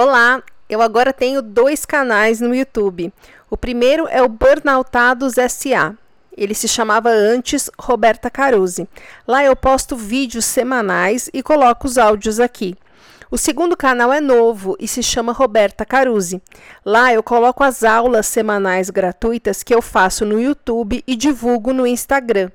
Olá, eu agora tenho dois canais no YouTube. O primeiro é o Burnoutados SA. Ele se chamava antes Roberta Caruzi. Lá eu posto vídeos semanais e coloco os áudios aqui. O segundo canal é novo e se chama Roberta Caruzi. Lá eu coloco as aulas semanais gratuitas que eu faço no YouTube e divulgo no Instagram.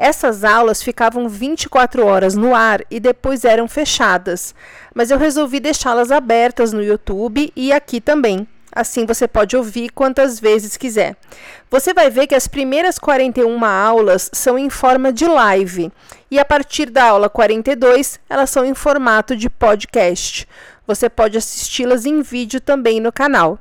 Essas aulas ficavam 24 horas no ar e depois eram fechadas, mas eu resolvi deixá-las abertas no YouTube e aqui também. Assim você pode ouvir quantas vezes quiser. Você vai ver que as primeiras 41 aulas são em forma de live e a partir da aula 42 elas são em formato de podcast. Você pode assisti-las em vídeo também no canal.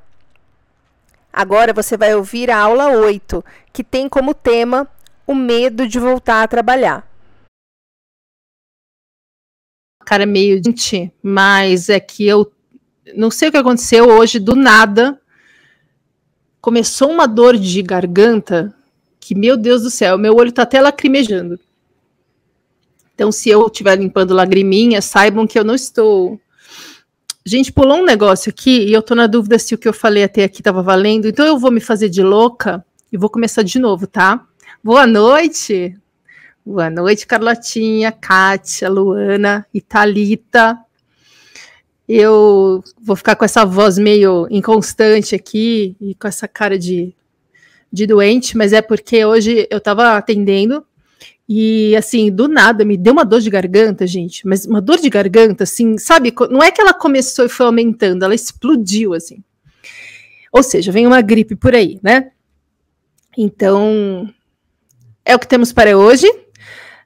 Agora você vai ouvir a aula 8, que tem como tema o medo de voltar a trabalhar. Cara, meio gente, mas é que eu não sei o que aconteceu hoje, do nada começou uma dor de garganta que, meu Deus do céu, meu olho tá até lacrimejando. Então, se eu estiver limpando lagriminha, saibam que eu não estou. Gente, pulou um negócio aqui e eu tô na dúvida se o que eu falei até aqui estava valendo. Então, eu vou me fazer de louca e vou começar de novo, tá? Boa noite. Boa noite, Carlotinha, Kátia, Luana e Thalita. Eu vou ficar com essa voz meio inconstante aqui e com essa cara de, de doente, mas é porque hoje eu estava atendendo e, assim, do nada me deu uma dor de garganta, gente, mas uma dor de garganta, assim, sabe? Não é que ela começou e foi aumentando, ela explodiu, assim. Ou seja, vem uma gripe por aí, né? Então, é o que temos para hoje.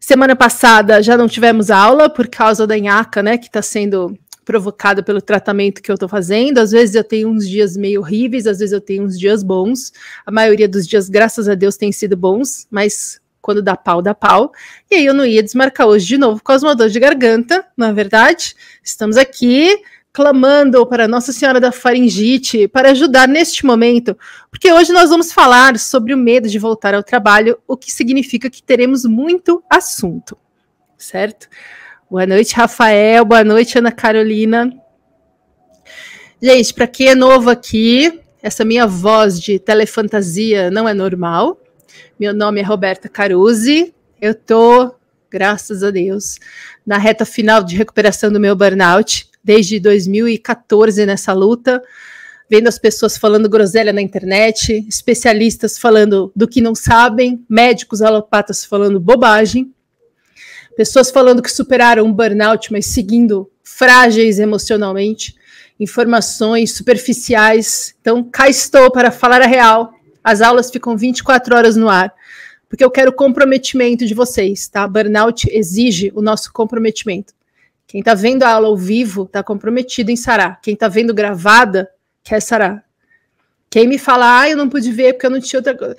Semana passada já não tivemos aula por causa da nhaca, né, que está sendo provocada pelo tratamento que eu estou fazendo. Às vezes eu tenho uns dias meio horríveis, às vezes eu tenho uns dias bons. A maioria dos dias, graças a Deus, tem sido bons, mas quando dá pau, dá pau. E aí eu não ia desmarcar hoje de novo de uma dor de garganta, na é verdade. Estamos aqui clamando para Nossa Senhora da Faringite para ajudar neste momento, porque hoje nós vamos falar sobre o medo de voltar ao trabalho, o que significa que teremos muito assunto, certo? Boa noite, Rafael. Boa noite, Ana Carolina. Gente, para quem é novo aqui, essa minha voz de telefantasia não é normal. Meu nome é Roberta Caruzi. Eu tô, graças a Deus, na reta final de recuperação do meu burnout desde 2014 nessa luta, vendo as pessoas falando groselha na internet, especialistas falando do que não sabem, médicos alopatas falando bobagem, pessoas falando que superaram um burnout, mas seguindo frágeis emocionalmente, informações superficiais. Então, cá estou para falar a real. As aulas ficam 24 horas no ar, porque eu quero comprometimento de vocês, tá? Burnout exige o nosso comprometimento. Quem está vendo a aula ao vivo está comprometido em sarar. Quem está vendo gravada quer sarar. Quem me fala, ah, eu não pude ver porque eu não tinha outra coisa,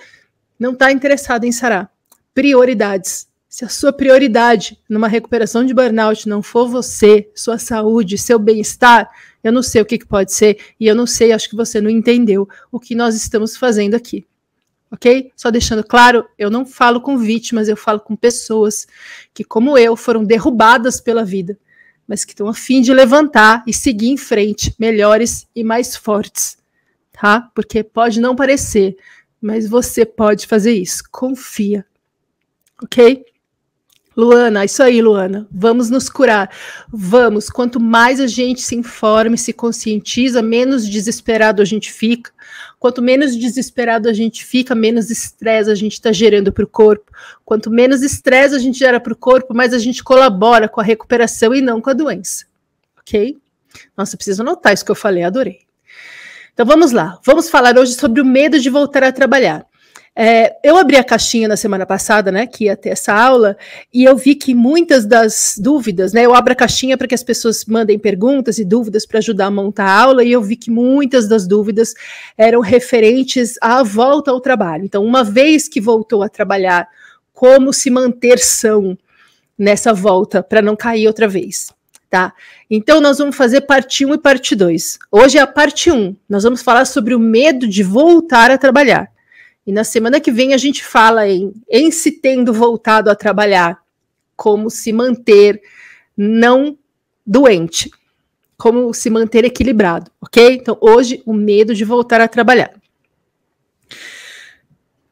não está interessado em sarar. Prioridades. Se a sua prioridade numa recuperação de burnout não for você, sua saúde, seu bem-estar, eu não sei o que, que pode ser e eu não sei, acho que você não entendeu o que nós estamos fazendo aqui ok? Só deixando claro, eu não falo com vítimas, eu falo com pessoas que, como eu, foram derrubadas pela vida mas que estão a fim de levantar e seguir em frente, melhores e mais fortes, tá? Porque pode não parecer, mas você pode fazer isso. Confia, ok? Luana, isso aí, Luana. Vamos nos curar. Vamos. Quanto mais a gente se informa e se conscientiza, menos desesperado a gente fica. Quanto menos desesperado a gente fica, menos estresse a gente está gerando para o corpo. Quanto menos estresse a gente gera para o corpo, mais a gente colabora com a recuperação e não com a doença. Ok? Nossa, preciso anotar isso que eu falei, adorei. Então vamos lá. Vamos falar hoje sobre o medo de voltar a trabalhar. É, eu abri a caixinha na semana passada, né, que ia ter essa aula, e eu vi que muitas das dúvidas, né, eu abro a caixinha para que as pessoas mandem perguntas e dúvidas para ajudar a montar a aula, e eu vi que muitas das dúvidas eram referentes à volta ao trabalho. Então, uma vez que voltou a trabalhar, como se manter são nessa volta para não cair outra vez. Tá? Então, nós vamos fazer parte 1 e parte 2. Hoje é a parte 1. Nós vamos falar sobre o medo de voltar a trabalhar. E na semana que vem a gente fala em, em se tendo voltado a trabalhar, como se manter não doente, como se manter equilibrado, ok? Então, hoje, o medo de voltar a trabalhar.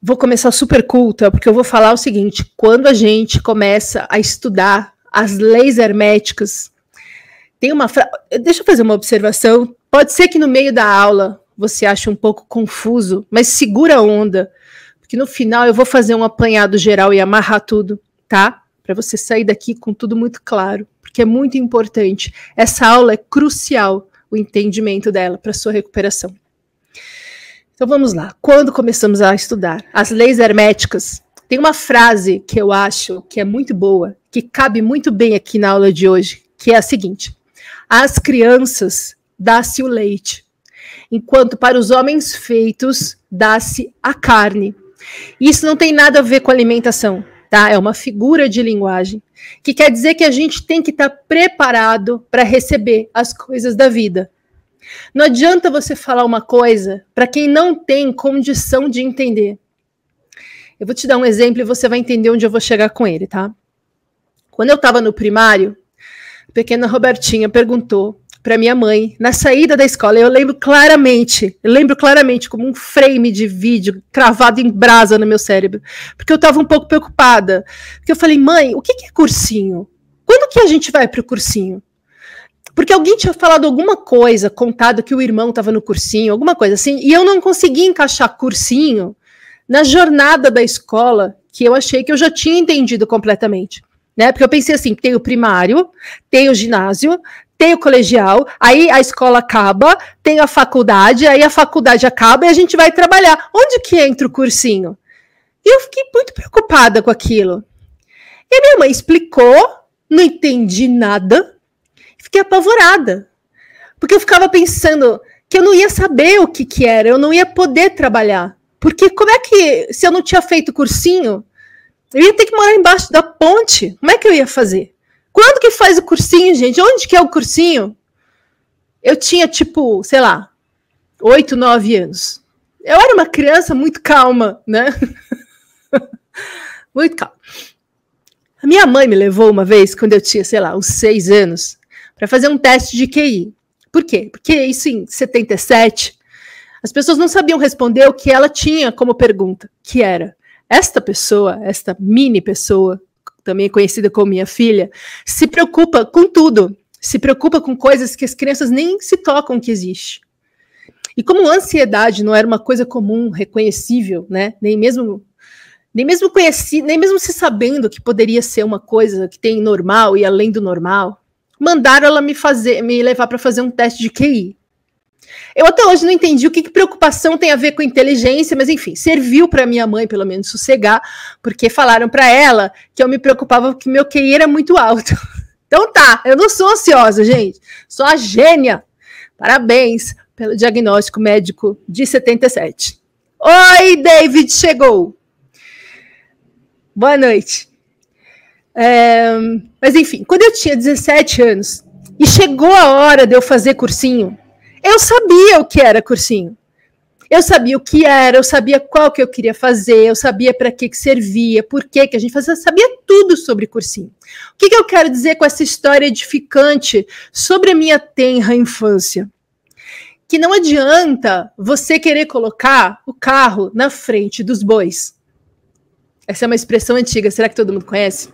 Vou começar super culta, porque eu vou falar o seguinte: quando a gente começa a estudar as leis herméticas, tem uma. Deixa eu fazer uma observação. Pode ser que no meio da aula você ache um pouco confuso, mas segura a onda, porque no final eu vou fazer um apanhado geral e amarrar tudo, tá? Para você sair daqui com tudo muito claro, porque é muito importante. Essa aula é crucial, o entendimento dela para sua recuperação. Então vamos lá. Quando começamos a estudar as leis herméticas, tem uma frase que eu acho que é muito boa, que cabe muito bem aqui na aula de hoje, que é a seguinte: Às crianças dá-se o leite, enquanto para os homens feitos dá-se a carne. Isso não tem nada a ver com alimentação, tá? É uma figura de linguagem que quer dizer que a gente tem que estar tá preparado para receber as coisas da vida. Não adianta você falar uma coisa para quem não tem condição de entender. Eu vou te dar um exemplo e você vai entender onde eu vou chegar com ele, tá? Quando eu estava no primário, a pequena Robertinha perguntou para minha mãe na saída da escola. Eu lembro claramente, eu lembro claramente como um frame de vídeo cravado em brasa no meu cérebro, porque eu estava um pouco preocupada. Porque eu falei, mãe, o que, que é cursinho? Quando que a gente vai para o cursinho? Porque alguém tinha falado alguma coisa, contado que o irmão estava no cursinho, alguma coisa assim, e eu não conseguia encaixar cursinho na jornada da escola que eu achei que eu já tinha entendido completamente. Né? Porque eu pensei assim: tem o primário, tem o ginásio, tem o colegial, aí a escola acaba, tem a faculdade, aí a faculdade acaba e a gente vai trabalhar. Onde que entra o cursinho? E eu fiquei muito preocupada com aquilo. E minha mãe explicou, não entendi nada, fiquei apavorada. Porque eu ficava pensando que eu não ia saber o que, que era, eu não ia poder trabalhar. Porque como é que, se eu não tinha feito cursinho, eu ia ter que morar embaixo da ponte. Como é que eu ia fazer? Quando que faz o cursinho, gente? Onde que é o cursinho? Eu tinha, tipo, sei lá, oito, nove anos. Eu era uma criança muito calma, né? muito calma. A minha mãe me levou uma vez, quando eu tinha, sei lá, uns seis anos, para fazer um teste de QI. Por quê? Porque isso em 77, as pessoas não sabiam responder o que ela tinha como pergunta, que era: esta pessoa, esta mini pessoa, também conhecida como minha filha, se preocupa com tudo, se preocupa com coisas que as crianças nem se tocam que existe. E como ansiedade não era uma coisa comum, reconhecível, né? Nem mesmo nem mesmo conheci, nem mesmo se sabendo que poderia ser uma coisa que tem normal e além do normal, mandaram ela me fazer, me levar para fazer um teste de QI. Eu até hoje não entendi o que, que preocupação tem a ver com inteligência, mas enfim, serviu para minha mãe pelo menos sossegar, porque falaram para ela que eu me preocupava que meu QI era muito alto. Então tá, eu não sou ansiosa, gente. Sou a gênia. Parabéns pelo diagnóstico médico de 77. Oi, David, chegou. Boa noite. É, mas enfim, quando eu tinha 17 anos e chegou a hora de eu fazer cursinho, eu sabia o que era cursinho. Eu sabia o que era, eu sabia qual que eu queria fazer, eu sabia para que, que servia, por que, que a gente fazia, eu sabia tudo sobre cursinho. O que, que eu quero dizer com essa história edificante sobre a minha tenra infância? Que não adianta você querer colocar o carro na frente dos bois. Essa é uma expressão antiga, será que todo mundo conhece?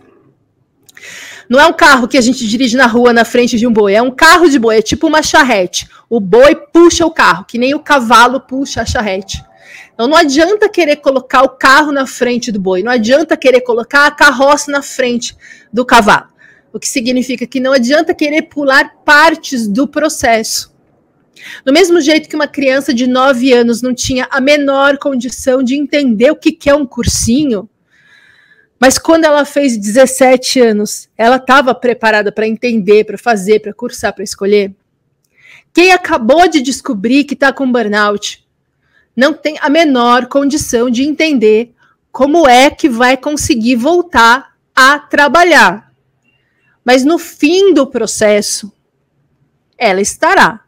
Não é um carro que a gente dirige na rua na frente de um boi, é um carro de boi, é tipo uma charrete. O boi puxa o carro, que nem o cavalo puxa a charrete. Então não adianta querer colocar o carro na frente do boi, não adianta querer colocar a carroça na frente do cavalo. O que significa que não adianta querer pular partes do processo. Do mesmo jeito que uma criança de 9 anos não tinha a menor condição de entender o que é um cursinho, mas quando ela fez 17 anos, ela estava preparada para entender, para fazer, para cursar, para escolher? Quem acabou de descobrir que está com burnout não tem a menor condição de entender como é que vai conseguir voltar a trabalhar. Mas no fim do processo, ela estará.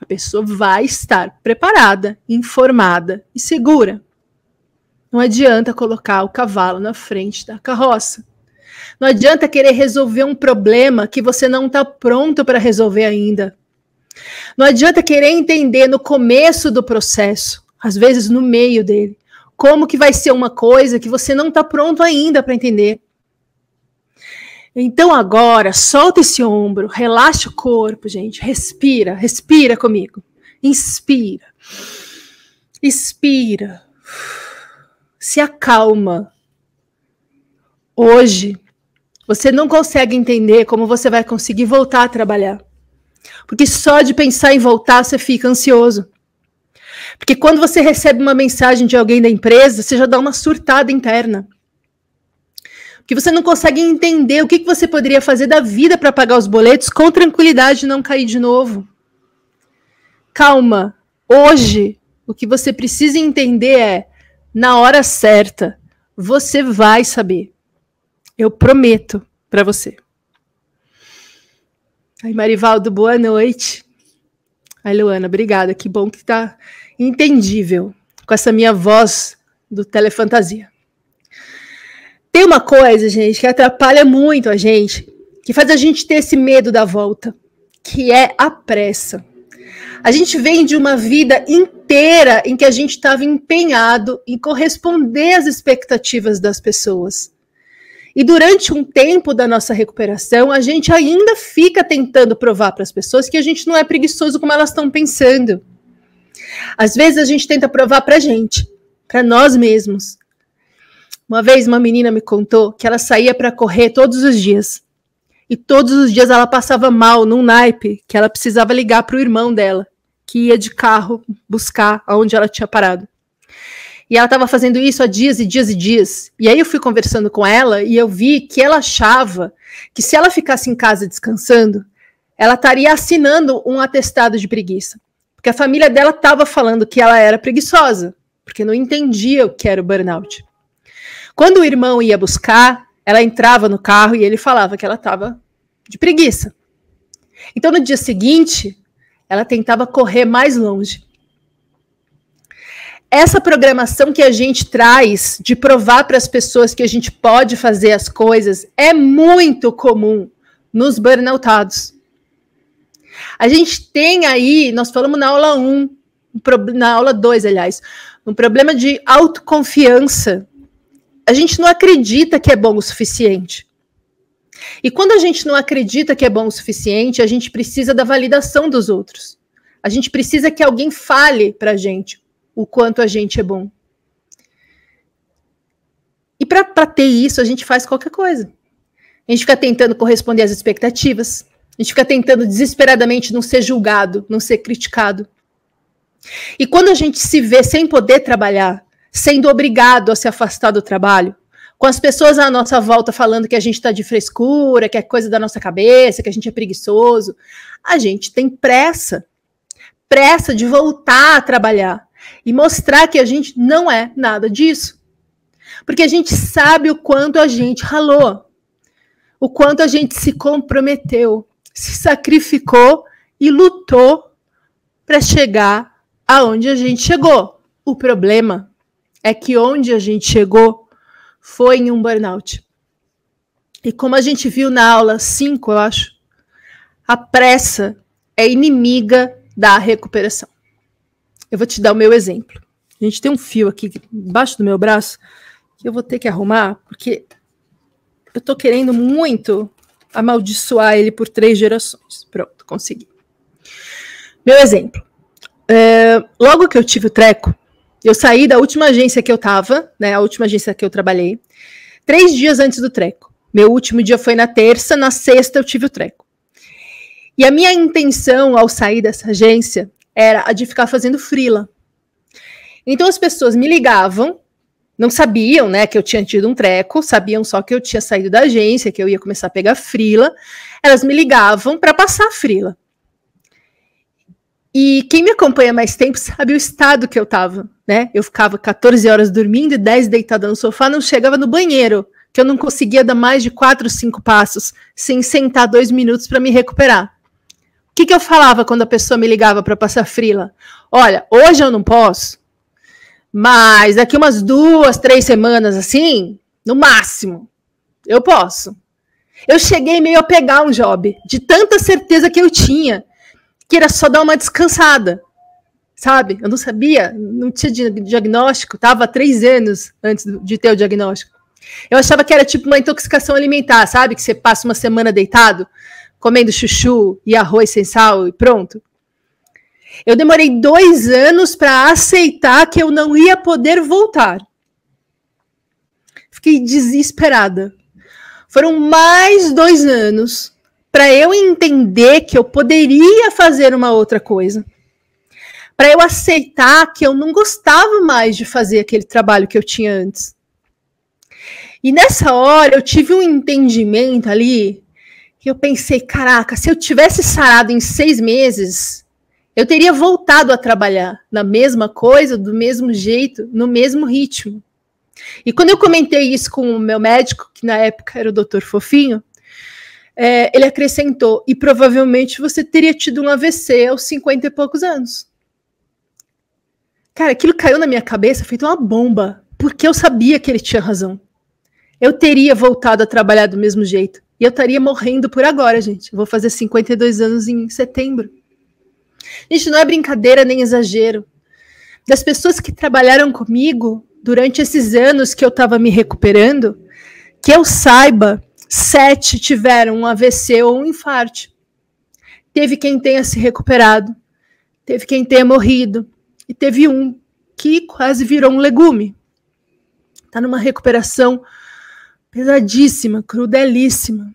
A pessoa vai estar preparada, informada e segura. Não adianta colocar o cavalo na frente da carroça. Não adianta querer resolver um problema que você não está pronto para resolver ainda. Não adianta querer entender no começo do processo, às vezes no meio dele, como que vai ser uma coisa que você não está pronto ainda para entender. Então agora, solta esse ombro, relaxa o corpo, gente, respira, respira comigo. Inspira. Expira. Se acalma. Hoje, você não consegue entender como você vai conseguir voltar a trabalhar. Porque só de pensar em voltar você fica ansioso. Porque quando você recebe uma mensagem de alguém da empresa, você já dá uma surtada interna. Porque você não consegue entender o que, que você poderia fazer da vida para pagar os boletos com tranquilidade e não cair de novo. Calma. Hoje, o que você precisa entender é, na hora certa, você vai saber. Eu prometo para você. Ai, Marivaldo, boa noite. Ai, Luana, obrigada. Que bom que está entendível com essa minha voz do Telefantasia. Tem uma coisa, gente, que atrapalha muito a gente, que faz a gente ter esse medo da volta, que é a pressa. A gente vem de uma vida inteira em que a gente estava empenhado em corresponder às expectativas das pessoas. E durante um tempo da nossa recuperação, a gente ainda fica tentando provar para as pessoas que a gente não é preguiçoso como elas estão pensando. Às vezes a gente tenta provar para a gente, para nós mesmos. Uma vez uma menina me contou que ela saía para correr todos os dias. E todos os dias ela passava mal num naipe que ela precisava ligar para o irmão dela, que ia de carro buscar aonde ela tinha parado. E ela estava fazendo isso há dias e dias e dias. E aí eu fui conversando com ela e eu vi que ela achava que se ela ficasse em casa descansando, ela estaria assinando um atestado de preguiça. Porque a família dela estava falando que ela era preguiçosa, porque não entendia o que era o burnout. Quando o irmão ia buscar, ela entrava no carro e ele falava que ela estava de preguiça. Então no dia seguinte, ela tentava correr mais longe essa programação que a gente traz de provar para as pessoas que a gente pode fazer as coisas é muito comum nos burnoutados. A gente tem aí, nós falamos na aula 1, na aula 2, aliás, um problema de autoconfiança. A gente não acredita que é bom o suficiente. E quando a gente não acredita que é bom o suficiente, a gente precisa da validação dos outros. A gente precisa que alguém fale para a gente o quanto a gente é bom. E para ter isso, a gente faz qualquer coisa. A gente fica tentando corresponder às expectativas. A gente fica tentando desesperadamente não ser julgado, não ser criticado. E quando a gente se vê sem poder trabalhar, sendo obrigado a se afastar do trabalho, com as pessoas à nossa volta falando que a gente está de frescura, que é coisa da nossa cabeça, que a gente é preguiçoso, a gente tem pressa pressa de voltar a trabalhar e mostrar que a gente não é nada disso. Porque a gente sabe o quanto a gente ralou, o quanto a gente se comprometeu, se sacrificou e lutou para chegar aonde a gente chegou. O problema é que onde a gente chegou foi em um burnout. E como a gente viu na aula 5, eu acho, a pressa é inimiga da recuperação. Eu vou te dar o meu exemplo. A gente tem um fio aqui embaixo do meu braço que eu vou ter que arrumar, porque eu tô querendo muito amaldiçoar ele por três gerações. Pronto, consegui. Meu exemplo. É, logo que eu tive o treco, eu saí da última agência que eu tava, né? A última agência que eu trabalhei, três dias antes do treco. Meu último dia foi na terça, na sexta eu tive o treco. E a minha intenção ao sair dessa agência era a de ficar fazendo frila. Então as pessoas me ligavam, não sabiam, né, que eu tinha tido um treco, sabiam só que eu tinha saído da agência, que eu ia começar a pegar frila. Elas me ligavam para passar frila. E quem me acompanha mais tempo sabe o estado que eu tava, né? Eu ficava 14 horas dormindo e 10 deitada no sofá, não chegava no banheiro, que eu não conseguia dar mais de 4, 5 passos sem sentar dois minutos para me recuperar. O que, que eu falava quando a pessoa me ligava para passar frila? Olha, hoje eu não posso, mas daqui umas duas, três semanas assim, no máximo. eu posso. Eu cheguei meio a pegar um job, de tanta certeza que eu tinha, que era só dar uma descansada, sabe? Eu não sabia, não tinha diagnóstico, estava três anos antes de ter o diagnóstico. Eu achava que era tipo uma intoxicação alimentar, sabe? Que você passa uma semana deitado, comendo chuchu e arroz sem sal e pronto. Eu demorei dois anos para aceitar que eu não ia poder voltar. Fiquei desesperada. Foram mais dois anos para eu entender que eu poderia fazer uma outra coisa. Para eu aceitar que eu não gostava mais de fazer aquele trabalho que eu tinha antes. E nessa hora eu tive um entendimento ali que eu pensei: caraca, se eu tivesse sarado em seis meses, eu teria voltado a trabalhar na mesma coisa, do mesmo jeito, no mesmo ritmo. E quando eu comentei isso com o meu médico, que na época era o doutor Fofinho, é, ele acrescentou: e provavelmente você teria tido um AVC aos 50 e poucos anos. Cara, aquilo caiu na minha cabeça, feito uma bomba, porque eu sabia que ele tinha razão eu teria voltado a trabalhar do mesmo jeito. E eu estaria morrendo por agora, gente. Eu vou fazer 52 anos em setembro. Gente, não é brincadeira nem exagero. Das pessoas que trabalharam comigo durante esses anos que eu estava me recuperando, que eu saiba, sete tiveram um AVC ou um infarto. Teve quem tenha se recuperado, teve quem tenha morrido, e teve um que quase virou um legume. Está numa recuperação pesadíssima, crudelíssima.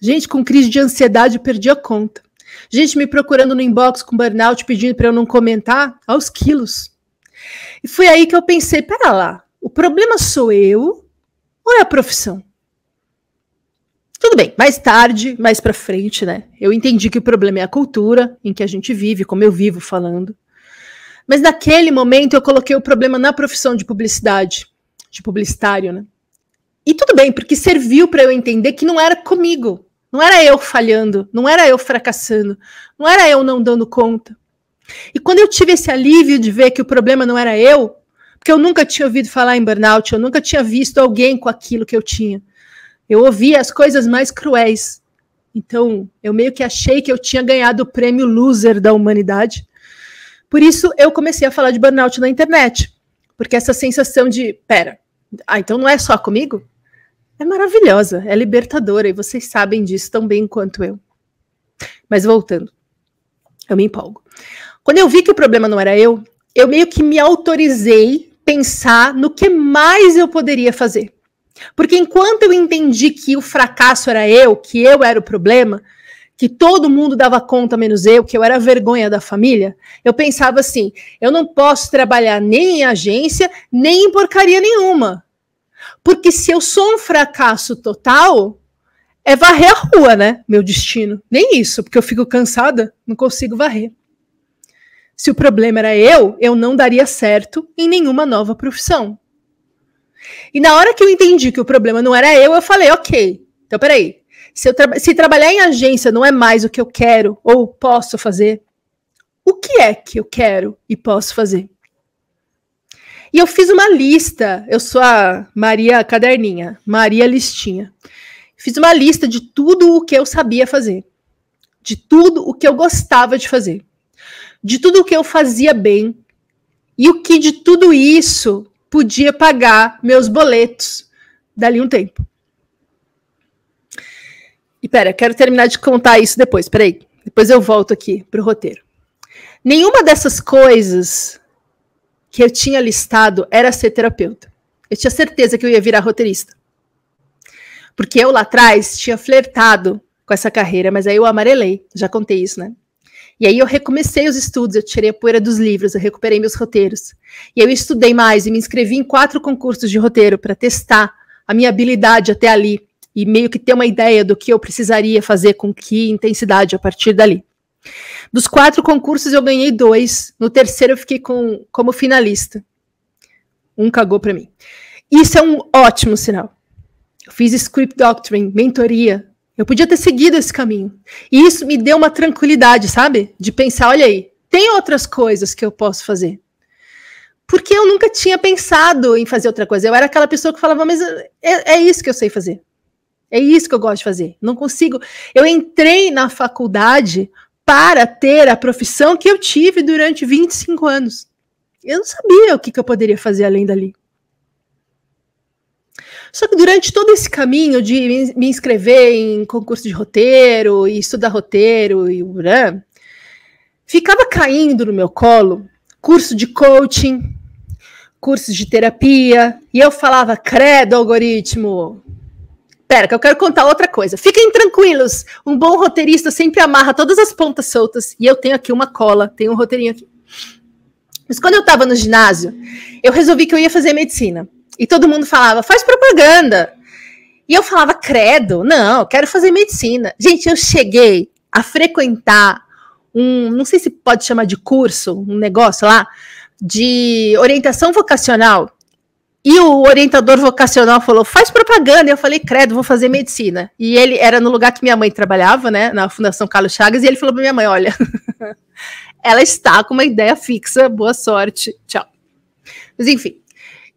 Gente com crise de ansiedade, perdi a conta. Gente me procurando no inbox com burnout, pedindo para eu não comentar, aos quilos. E foi aí que eu pensei: pera lá, o problema sou eu ou é a profissão? Tudo bem, mais tarde, mais para frente, né? Eu entendi que o problema é a cultura em que a gente vive, como eu vivo falando. Mas naquele momento eu coloquei o problema na profissão de publicidade, de publicitário, né? E tudo bem, porque serviu para eu entender que não era comigo, não era eu falhando, não era eu fracassando, não era eu não dando conta. E quando eu tive esse alívio de ver que o problema não era eu, porque eu nunca tinha ouvido falar em burnout, eu nunca tinha visto alguém com aquilo que eu tinha. Eu ouvia as coisas mais cruéis. Então, eu meio que achei que eu tinha ganhado o prêmio loser da humanidade. Por isso, eu comecei a falar de burnout na internet. Porque essa sensação de, pera, ah, então não é só comigo? é maravilhosa, é libertadora, e vocês sabem disso tão bem quanto eu. Mas voltando, eu me empolgo. Quando eu vi que o problema não era eu, eu meio que me autorizei pensar no que mais eu poderia fazer. Porque enquanto eu entendi que o fracasso era eu, que eu era o problema, que todo mundo dava conta menos eu, que eu era a vergonha da família, eu pensava assim: eu não posso trabalhar nem em agência, nem em porcaria nenhuma. Porque se eu sou um fracasso total, é varrer a rua, né? Meu destino. Nem isso, porque eu fico cansada, não consigo varrer. Se o problema era eu, eu não daria certo em nenhuma nova profissão. E na hora que eu entendi que o problema não era eu, eu falei, ok, então peraí. Se, tra se trabalhar em agência não é mais o que eu quero ou posso fazer, o que é que eu quero e posso fazer? E eu fiz uma lista. Eu sou a Maria Caderninha, Maria Listinha. Fiz uma lista de tudo o que eu sabia fazer, de tudo o que eu gostava de fazer, de tudo o que eu fazia bem e o que de tudo isso podia pagar meus boletos dali um tempo. E pera, quero terminar de contar isso depois. Peraí, depois eu volto aqui pro roteiro. Nenhuma dessas coisas que eu tinha listado era ser terapeuta. Eu tinha certeza que eu ia virar roteirista. Porque eu lá atrás tinha flertado com essa carreira, mas aí eu amarelei, já contei isso, né? E aí eu recomecei os estudos, eu tirei a poeira dos livros, eu recuperei meus roteiros. E eu estudei mais e me inscrevi em quatro concursos de roteiro para testar a minha habilidade até ali e meio que ter uma ideia do que eu precisaria fazer com que intensidade a partir dali. Dos quatro concursos eu ganhei dois. No terceiro eu fiquei com, como finalista. Um cagou para mim. Isso é um ótimo sinal. Eu fiz script doctoring, mentoria. Eu podia ter seguido esse caminho. E isso me deu uma tranquilidade, sabe? De pensar, olha aí, tem outras coisas que eu posso fazer. Porque eu nunca tinha pensado em fazer outra coisa. Eu era aquela pessoa que falava, mas é, é isso que eu sei fazer. É isso que eu gosto de fazer. Não consigo. Eu entrei na faculdade para ter a profissão que eu tive durante 25 anos. Eu não sabia o que, que eu poderia fazer além dali. Só que durante todo esse caminho de me inscrever em concurso de roteiro e estudar roteiro e né, ficava caindo no meu colo curso de coaching, cursos de terapia, e eu falava, credo, algoritmo. Pera, que eu quero contar outra coisa. Fiquem tranquilos, um bom roteirista sempre amarra todas as pontas soltas, e eu tenho aqui uma cola, tenho um roteirinho aqui. Mas quando eu estava no ginásio, eu resolvi que eu ia fazer medicina. E todo mundo falava, faz propaganda. E eu falava, credo, não, quero fazer medicina. Gente, eu cheguei a frequentar um, não sei se pode chamar de curso, um negócio lá, de orientação vocacional. E o orientador vocacional falou: faz propaganda. Eu falei, credo, vou fazer medicina. E ele era no lugar que minha mãe trabalhava, né, na Fundação Carlos Chagas, e ele falou para minha mãe: olha, ela está com uma ideia fixa, boa sorte, tchau. Mas enfim,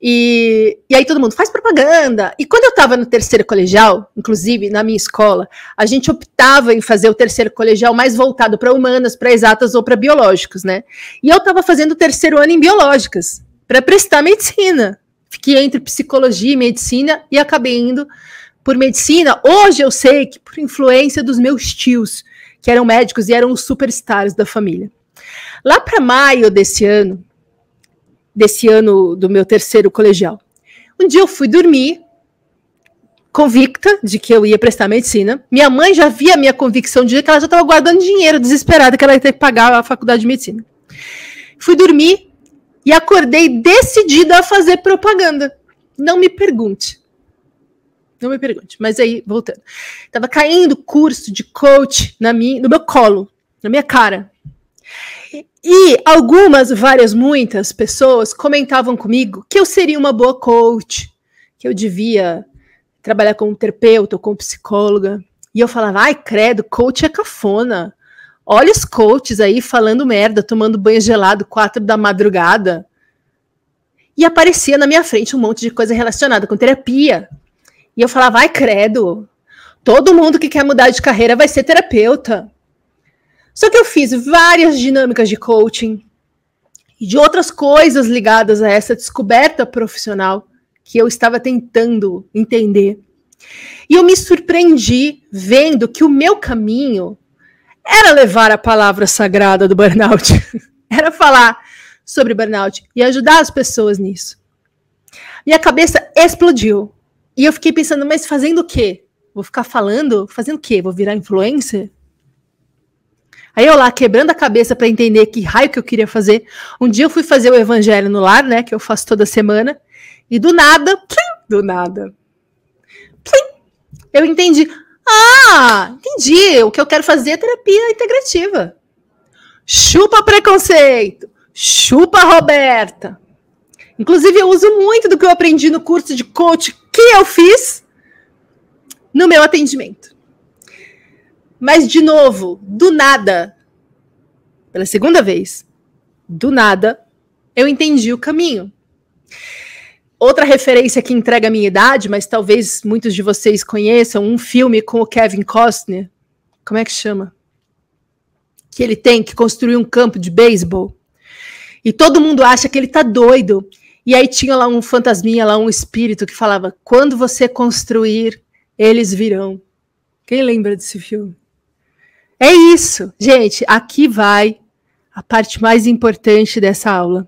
e, e aí todo mundo faz propaganda. E quando eu estava no terceiro colegial, inclusive na minha escola, a gente optava em fazer o terceiro colegial mais voltado para humanas, para exatas ou para biológicos, né? E eu estava fazendo o terceiro ano em biológicas, para prestar medicina. Fiquei entre psicologia e medicina e acabei indo por medicina. Hoje eu sei que por influência dos meus tios, que eram médicos e eram os superstars da família. Lá para maio desse ano, desse ano do meu terceiro colegial. Um dia eu fui dormir, convicta de que eu ia prestar medicina. Minha mãe já via a minha convicção de que ela já estava guardando dinheiro, desesperada, que ela ia ter que pagar a faculdade de medicina. Fui dormir e acordei decidida a fazer propaganda. Não me pergunte. Não me pergunte. Mas aí, voltando. Tava caindo curso de coach na minha, no meu colo, na minha cara. E algumas, várias, muitas pessoas comentavam comigo que eu seria uma boa coach, que eu devia trabalhar como terapeuta ou como psicóloga. E eu falava, ai, credo, coach é cafona. Olha os coaches aí falando merda, tomando banho gelado quatro da madrugada. E aparecia na minha frente um monte de coisa relacionada com terapia. E eu falava, ai, credo, todo mundo que quer mudar de carreira vai ser terapeuta. Só que eu fiz várias dinâmicas de coaching e de outras coisas ligadas a essa descoberta profissional que eu estava tentando entender. E eu me surpreendi vendo que o meu caminho era levar a palavra sagrada do burnout, era falar sobre burnout e ajudar as pessoas nisso. Minha cabeça explodiu. E eu fiquei pensando, mas fazendo o quê? Vou ficar falando? Fazendo o quê? Vou virar influencer? Aí eu lá quebrando a cabeça para entender que raio que eu queria fazer. Um dia eu fui fazer o evangelho no lar, né, que eu faço toda semana, e do nada, plim, do nada, plim, eu entendi. Ah, entendi. O que eu quero fazer é terapia integrativa. Chupa preconceito. Chupa Roberta. Inclusive, eu uso muito do que eu aprendi no curso de coach que eu fiz no meu atendimento. Mas, de novo, do nada, pela segunda vez, do nada, eu entendi o caminho. Outra referência que entrega a minha idade, mas talvez muitos de vocês conheçam, um filme com o Kevin Costner. Como é que chama? Que ele tem que construir um campo de beisebol. E todo mundo acha que ele tá doido. E aí tinha lá um fantasminha, lá um espírito que falava: quando você construir, eles virão. Quem lembra desse filme? É isso, gente. Aqui vai a parte mais importante dessa aula.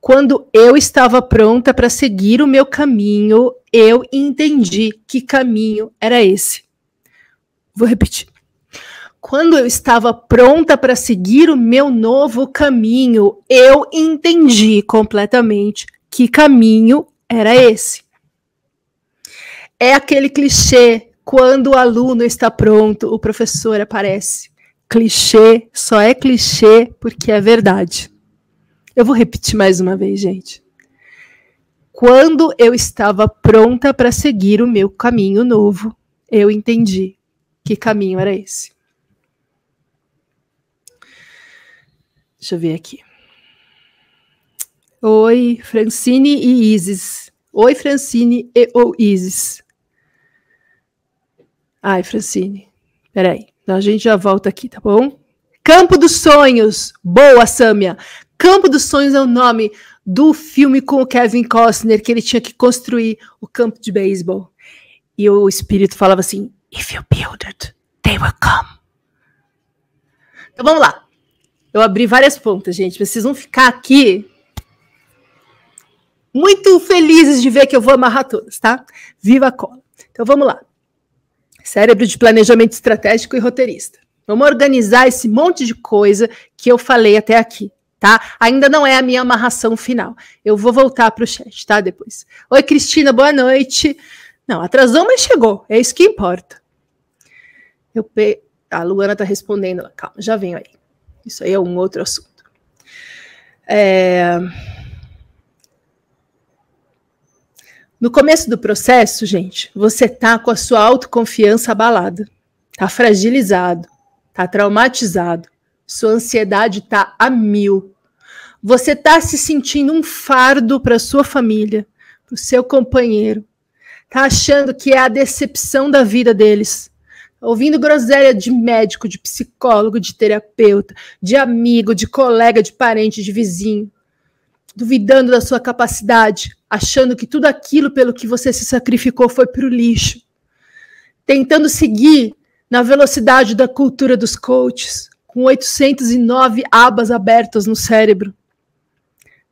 Quando eu estava pronta para seguir o meu caminho, eu entendi que caminho era esse. Vou repetir. Quando eu estava pronta para seguir o meu novo caminho, eu entendi completamente que caminho era esse. É aquele clichê quando o aluno está pronto, o professor aparece. Clichê só é clichê porque é verdade. Eu vou repetir mais uma vez, gente. Quando eu estava pronta para seguir o meu caminho novo, eu entendi que caminho era esse. Deixa eu ver aqui. Oi, Francine e Isis. Oi, Francine e ou Isis. Ai, Francine. Peraí. A gente já volta aqui, tá bom? Campo dos Sonhos. Boa, Sâmia. Campo dos Sonhos é o nome do filme com o Kevin Costner, que ele tinha que construir o campo de beisebol. E o espírito falava assim: If you build it, they will come. Então vamos lá. Eu abri várias pontas, gente. Vocês vão ficar aqui muito felizes de ver que eu vou amarrar todas, tá? Viva a cola. Então vamos lá. Cérebro de planejamento estratégico e roteirista. Vamos organizar esse monte de coisa que eu falei até aqui, tá? Ainda não é a minha amarração final. Eu vou voltar para o chat, tá? Depois. Oi, Cristina, boa noite. Não, atrasou, mas chegou. É isso que importa. Eu pe... A Luana está respondendo. Calma, já venho aí. Isso aí é um outro assunto. É... No começo do processo, gente, você tá com a sua autoconfiança abalada, tá fragilizado, tá traumatizado, sua ansiedade tá a mil. Você tá se sentindo um fardo para sua família, para o seu companheiro. Tá achando que é a decepção da vida deles. Ouvindo groselha de médico, de psicólogo, de terapeuta, de amigo, de colega, de parente, de vizinho. Duvidando da sua capacidade, achando que tudo aquilo pelo que você se sacrificou foi para o lixo, tentando seguir na velocidade da cultura dos coaches, com 809 abas abertas no cérebro.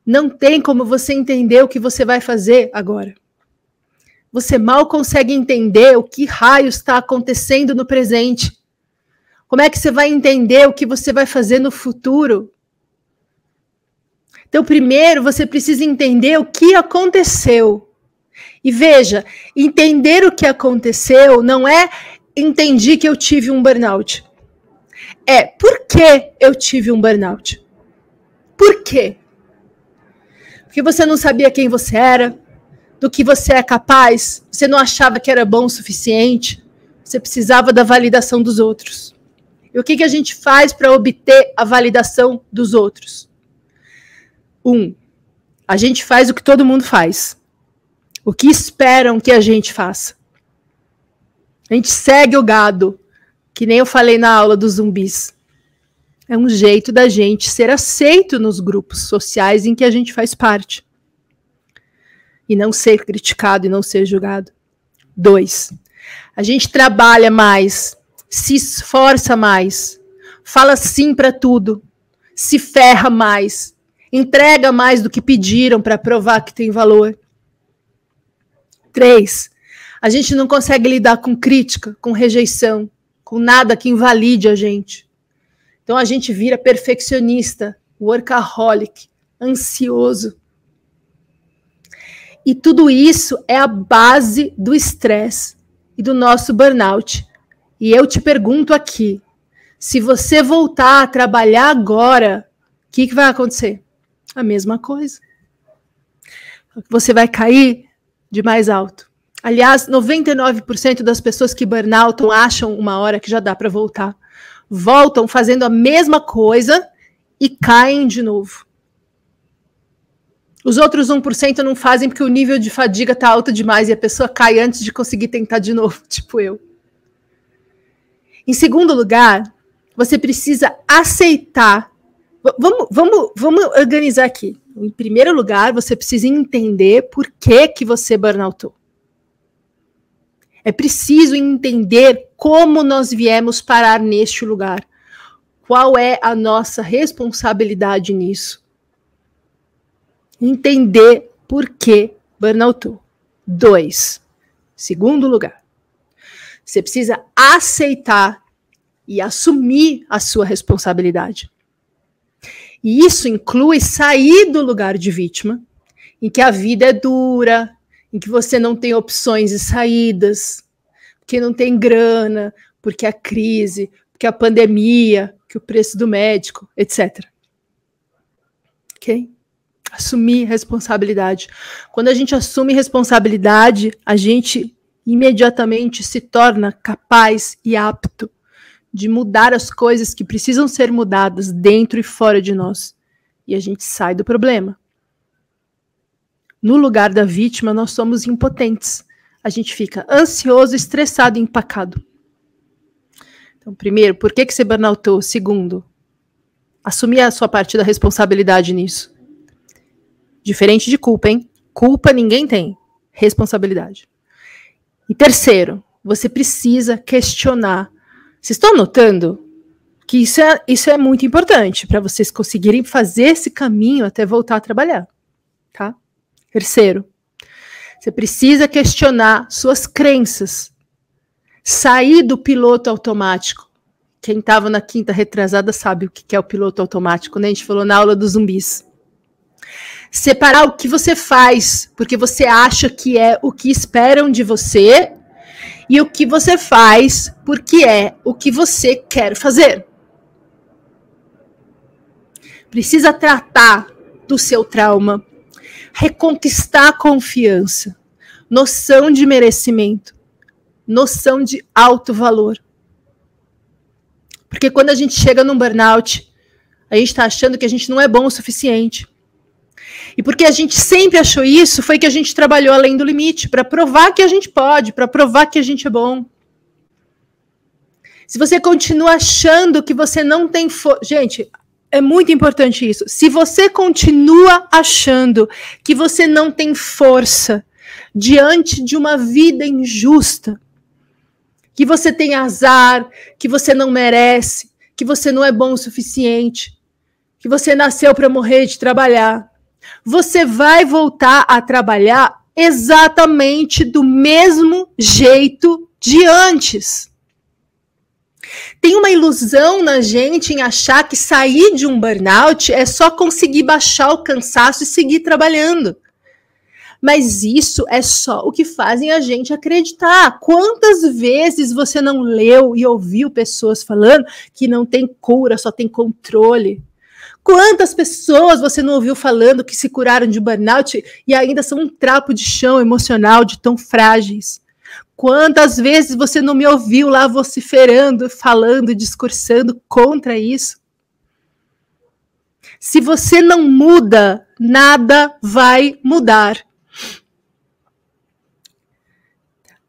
Não tem como você entender o que você vai fazer agora. Você mal consegue entender o que raio está acontecendo no presente. Como é que você vai entender o que você vai fazer no futuro? Então, primeiro você precisa entender o que aconteceu. E veja, entender o que aconteceu não é entendi que eu tive um burnout. É por que eu tive um burnout? Por quê? Porque você não sabia quem você era, do que você é capaz, você não achava que era bom o suficiente, você precisava da validação dos outros. E o que, que a gente faz para obter a validação dos outros? Um, a gente faz o que todo mundo faz. O que esperam que a gente faça. A gente segue o gado, que nem eu falei na aula dos zumbis. É um jeito da gente ser aceito nos grupos sociais em que a gente faz parte. E não ser criticado e não ser julgado. Dois, a gente trabalha mais, se esforça mais, fala sim para tudo, se ferra mais, entrega mais do que pediram para provar que tem valor. Três, a gente não consegue lidar com crítica, com rejeição, com nada que invalide a gente. Então a gente vira perfeccionista, workaholic, ansioso. E tudo isso é a base do estresse e do nosso burnout. E eu te pergunto aqui: se você voltar a trabalhar agora, o que, que vai acontecer? A mesma coisa. Você vai cair de mais alto. Aliás, 99% das pessoas que burnoutam acham uma hora que já dá para voltar. Voltam fazendo a mesma coisa e caem de novo. Os outros 1% não fazem porque o nível de fadiga está alto demais e a pessoa cai antes de conseguir tentar de novo, tipo eu. Em segundo lugar, você precisa aceitar Vamos, vamos, vamos organizar aqui. Em primeiro lugar, você precisa entender por que, que você burnoutou. É preciso entender como nós viemos parar neste lugar. Qual é a nossa responsabilidade nisso? Entender por que burnoutou. Dois. Segundo lugar, você precisa aceitar e assumir a sua responsabilidade. E isso inclui sair do lugar de vítima, em que a vida é dura, em que você não tem opções e saídas, porque não tem grana, porque a crise, porque a pandemia, que o preço do médico, etc. Ok? Assumir responsabilidade. Quando a gente assume responsabilidade, a gente imediatamente se torna capaz e apto de mudar as coisas que precisam ser mudadas dentro e fora de nós. E a gente sai do problema. no lugar da vítima, nós somos impotentes. A gente fica ansioso, estressado e empacado. Então, primeiro, por que, que você burnoutou? Segundo, assumir a sua parte da responsabilidade nisso. Diferente de culpa, hein? Culpa ninguém tem. Responsabilidade. E terceiro, você precisa questionar. Vocês estão notando que isso é, isso é muito importante para vocês conseguirem fazer esse caminho até voltar a trabalhar, tá? Terceiro, você precisa questionar suas crenças. Sair do piloto automático. Quem estava na quinta retrasada sabe o que é o piloto automático, né? A gente falou na aula dos zumbis. Separar o que você faz, porque você acha que é o que esperam de você, e o que você faz, porque é o que você quer fazer. Precisa tratar do seu trauma, reconquistar a confiança, noção de merecimento, noção de alto valor. Porque quando a gente chega num burnout, a gente está achando que a gente não é bom o suficiente. E porque a gente sempre achou isso, foi que a gente trabalhou além do limite, para provar que a gente pode, para provar que a gente é bom. Se você continua achando que você não tem força. Gente, é muito importante isso. Se você continua achando que você não tem força diante de uma vida injusta, que você tem azar, que você não merece, que você não é bom o suficiente, que você nasceu para morrer de trabalhar, você vai voltar a trabalhar exatamente do mesmo jeito de antes. Tem uma ilusão na gente em achar que sair de um burnout é só conseguir baixar o cansaço e seguir trabalhando. Mas isso é só o que fazem a gente acreditar. Quantas vezes você não leu e ouviu pessoas falando que não tem cura, só tem controle? Quantas pessoas você não ouviu falando que se curaram de burnout e ainda são um trapo de chão emocional de tão frágeis? Quantas vezes você não me ouviu lá vociferando, falando, discursando contra isso? Se você não muda, nada vai mudar.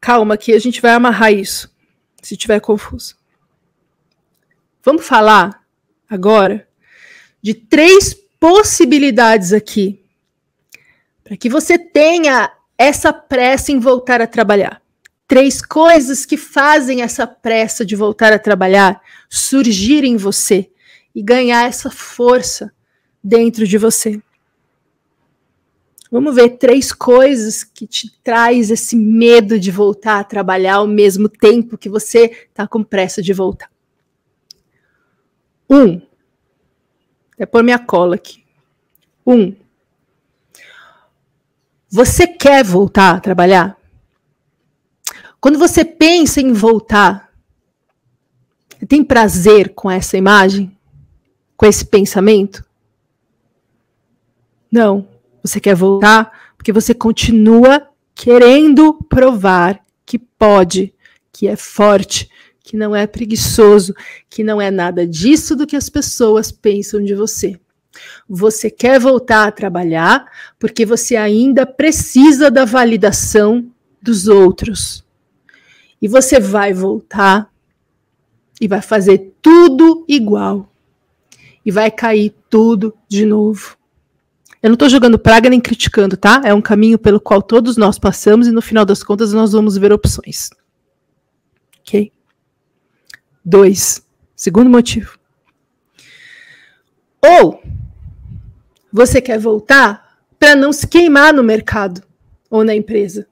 Calma que a gente vai amarrar isso, se tiver confuso. Vamos falar agora de três possibilidades aqui para que você tenha essa pressa em voltar a trabalhar três coisas que fazem essa pressa de voltar a trabalhar surgir em você e ganhar essa força dentro de você. Vamos ver três coisas que te traz esse medo de voltar a trabalhar ao mesmo tempo que você está com pressa de voltar. Um, é pôr minha cola aqui. Um, você quer voltar a trabalhar? Quando você pensa em voltar, tem prazer com essa imagem? Com esse pensamento? Não. Você quer voltar porque você continua querendo provar que pode, que é forte, que não é preguiçoso, que não é nada disso do que as pessoas pensam de você. Você quer voltar a trabalhar porque você ainda precisa da validação dos outros. E você vai voltar e vai fazer tudo igual. E vai cair tudo de novo. Eu não estou jogando praga nem criticando, tá? É um caminho pelo qual todos nós passamos e no final das contas nós vamos ver opções. Ok? Dois. Segundo motivo. Ou você quer voltar para não se queimar no mercado ou na empresa.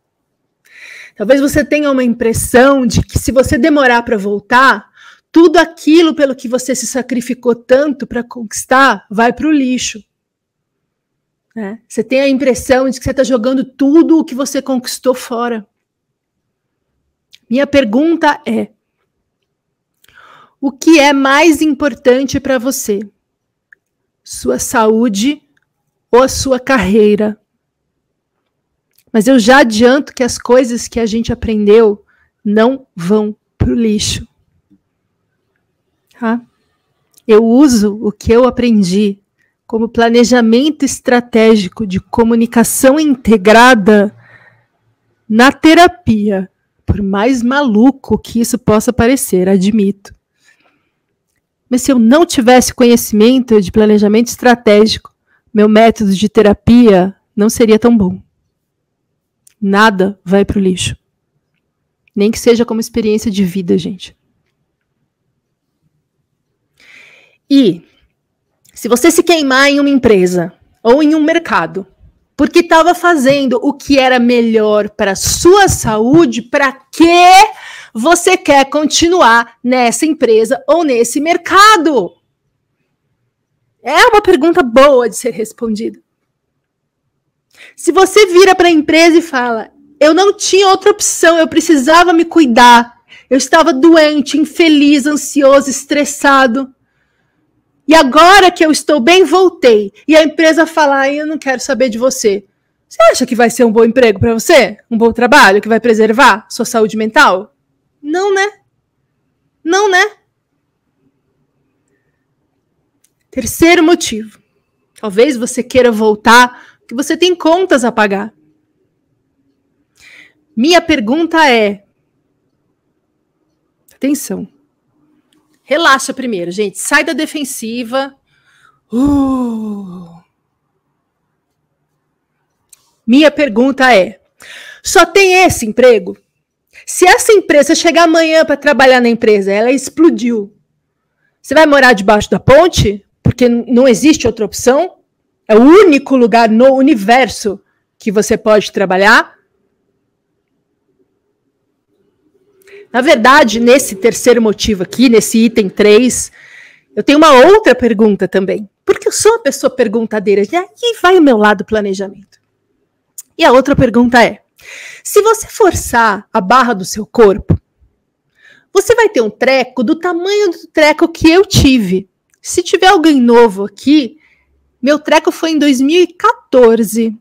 Talvez você tenha uma impressão de que se você demorar para voltar, tudo aquilo pelo que você se sacrificou tanto para conquistar vai para o lixo. Né? Você tem a impressão de que você está jogando tudo o que você conquistou fora. Minha pergunta é: o que é mais importante para você? Sua saúde ou a sua carreira? Mas eu já adianto que as coisas que a gente aprendeu não vão para o lixo. Tá? Eu uso o que eu aprendi como planejamento estratégico de comunicação integrada na terapia. Por mais maluco que isso possa parecer, admito. Mas se eu não tivesse conhecimento de planejamento estratégico, meu método de terapia não seria tão bom. Nada vai para o lixo. Nem que seja como experiência de vida, gente. E se você se queimar em uma empresa ou em um mercado, porque estava fazendo o que era melhor para sua saúde, para que você quer continuar nessa empresa ou nesse mercado? É uma pergunta boa de ser respondida. Se você vira para a empresa e fala: "Eu não tinha outra opção, eu precisava me cuidar. Eu estava doente, infeliz, ansioso, estressado. E agora que eu estou bem, voltei. E a empresa fala: "Eu não quero saber de você". Você acha que vai ser um bom emprego para você? Um bom trabalho que vai preservar sua saúde mental? Não, né? Não, né? Terceiro motivo. Talvez você queira voltar, porque você tem contas a pagar. Minha pergunta é: atenção. Relaxa primeiro, gente. Sai da defensiva. Uh. Minha pergunta é: só tem esse emprego? Se essa empresa chegar amanhã para trabalhar na empresa, ela explodiu. Você vai morar debaixo da ponte? Porque não existe outra opção? É o único lugar no universo que você pode trabalhar? Na verdade, nesse terceiro motivo aqui, nesse item 3, eu tenho uma outra pergunta também. Porque eu sou uma pessoa perguntadeira. E aí vai o meu lado planejamento. E a outra pergunta é: se você forçar a barra do seu corpo, você vai ter um treco do tamanho do treco que eu tive. Se tiver alguém novo aqui, meu treco foi em 2014.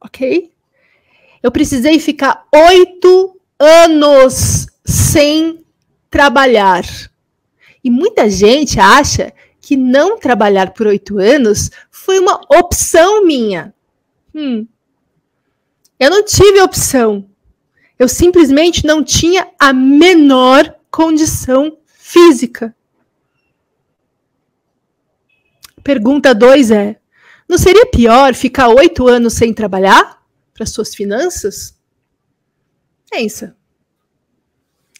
Ok? Eu precisei ficar oito anos sem trabalhar. E muita gente acha que não trabalhar por oito anos foi uma opção minha. Hum, eu não tive opção. Eu simplesmente não tinha a menor condição física. Pergunta 2 é: não seria pior ficar oito anos sem trabalhar para suas finanças? Pensa.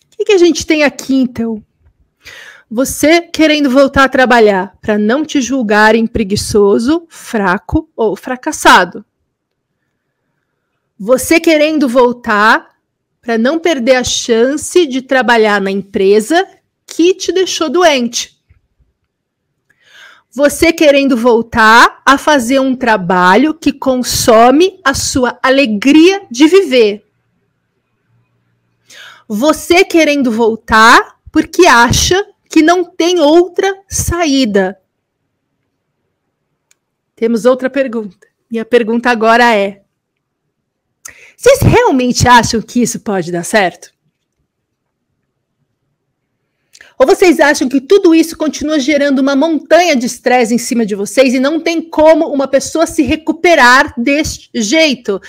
O que, que a gente tem aqui então? Você querendo voltar a trabalhar para não te julgarem preguiçoso, fraco ou fracassado você querendo voltar para não perder a chance de trabalhar na empresa que te deixou doente. Você querendo voltar a fazer um trabalho que consome a sua alegria de viver. Você querendo voltar porque acha que não tem outra saída. Temos outra pergunta. Minha pergunta agora é: vocês realmente acham que isso pode dar certo? Ou vocês acham que tudo isso continua gerando uma montanha de estresse em cima de vocês e não tem como uma pessoa se recuperar deste jeito?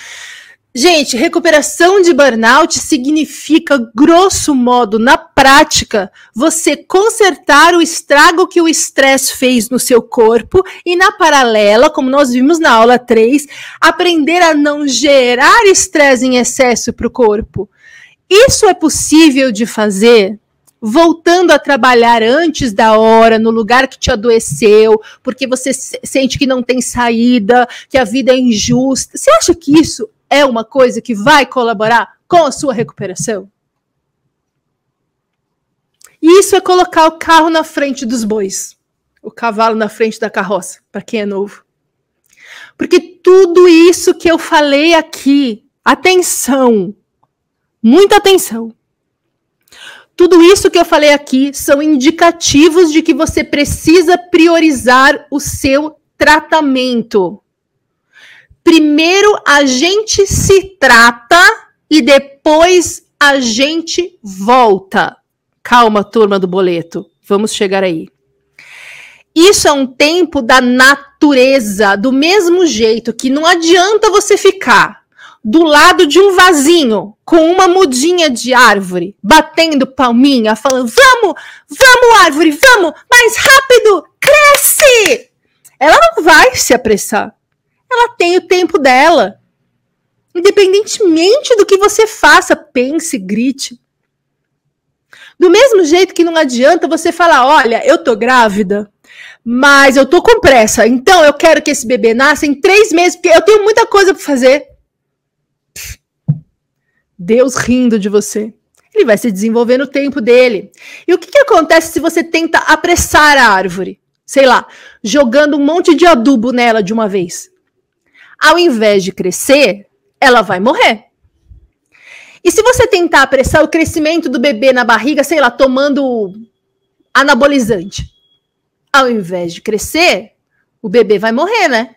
Gente, recuperação de burnout significa, grosso modo, na prática, você consertar o estrago que o estresse fez no seu corpo e, na paralela, como nós vimos na aula 3, aprender a não gerar estresse em excesso para o corpo. Isso é possível de fazer voltando a trabalhar antes da hora, no lugar que te adoeceu, porque você sente que não tem saída, que a vida é injusta. Você acha que isso é uma coisa que vai colaborar com a sua recuperação? Isso é colocar o carro na frente dos bois, o cavalo na frente da carroça, para quem é novo. Porque tudo isso que eu falei aqui, atenção, muita atenção. Tudo isso que eu falei aqui são indicativos de que você precisa priorizar o seu tratamento. Primeiro a gente se trata e depois a gente volta. Calma, turma do boleto. Vamos chegar aí. Isso é um tempo da natureza, do mesmo jeito que não adianta você ficar do lado de um vasinho com uma mudinha de árvore, batendo palminha, falando: "Vamos, vamos árvore, vamos, mais rápido, cresce!" Ela não vai se apressar. Ela tem o tempo dela. Independentemente do que você faça, pense, grite. Do mesmo jeito que não adianta você falar: olha, eu tô grávida, mas eu tô com pressa, então eu quero que esse bebê nasça em três meses, porque eu tenho muita coisa para fazer. Deus rindo de você. Ele vai se desenvolver no tempo dele. E o que, que acontece se você tenta apressar a árvore? Sei lá, jogando um monte de adubo nela de uma vez. Ao invés de crescer, ela vai morrer. E se você tentar apressar o crescimento do bebê na barriga, sei lá, tomando anabolizante, ao invés de crescer, o bebê vai morrer, né?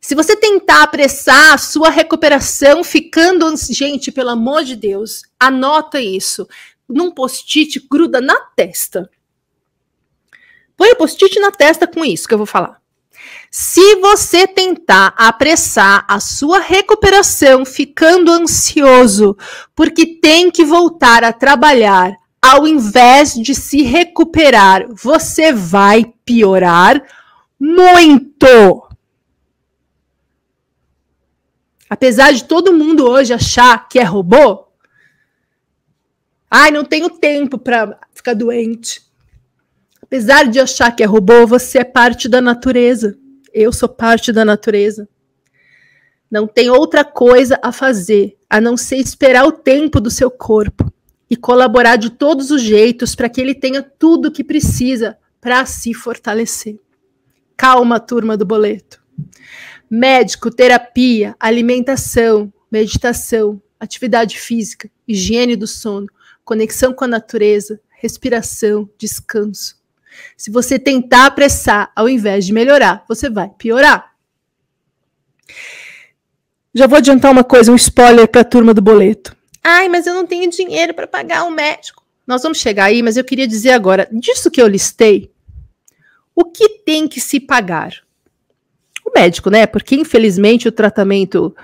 Se você tentar apressar a sua recuperação ficando, gente, pelo amor de Deus, anota isso. Num post-it, gruda na testa. Põe o post-it na testa com isso que eu vou falar. Se você tentar apressar a sua recuperação ficando ansioso porque tem que voltar a trabalhar, ao invés de se recuperar, você vai piorar muito. Apesar de todo mundo hoje achar que é robô, ai, não tenho tempo para ficar doente. Apesar de achar que é robô, você é parte da natureza. Eu sou parte da natureza. Não tem outra coisa a fazer a não ser esperar o tempo do seu corpo e colaborar de todos os jeitos para que ele tenha tudo o que precisa para se fortalecer. Calma, turma do boleto. Médico, terapia, alimentação, meditação, atividade física, higiene do sono, conexão com a natureza, respiração, descanso. Se você tentar apressar ao invés de melhorar, você vai piorar. Já vou adiantar uma coisa, um spoiler para a turma do boleto. Ai, mas eu não tenho dinheiro para pagar um médico. Nós vamos chegar aí, mas eu queria dizer agora, disso que eu listei, o que tem que se pagar? O médico, né? Porque infelizmente o tratamento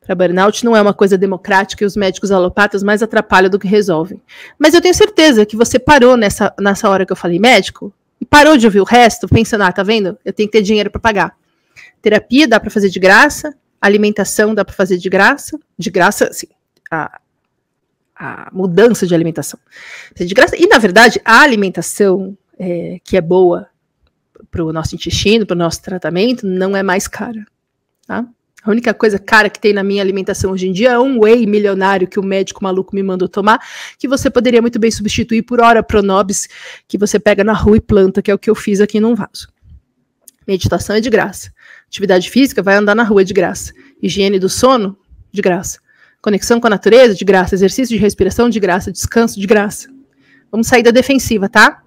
para burnout não é uma coisa democrática e os médicos alopatas mais atrapalham do que resolvem. Mas eu tenho certeza que você parou nessa, nessa hora que eu falei médico e parou de ouvir o resto, pensando, ah, tá vendo? Eu tenho que ter dinheiro para pagar. Terapia dá para fazer de graça, alimentação dá para fazer de graça, de graça, assim, a, a mudança de alimentação. De graça, e na verdade, a alimentação é, que é boa para o nosso intestino, para o nosso tratamento, não é mais cara. Tá? A única coisa cara que tem na minha alimentação hoje em dia é um whey milionário que o médico maluco me mandou tomar, que você poderia muito bem substituir por hora pronobis que você pega na rua e planta, que é o que eu fiz aqui num vaso. Meditação é de graça. Atividade física vai andar na rua de graça. Higiene do sono, de graça. Conexão com a natureza, de graça. Exercício de respiração, de graça. Descanso, de graça. Vamos sair da defensiva, tá?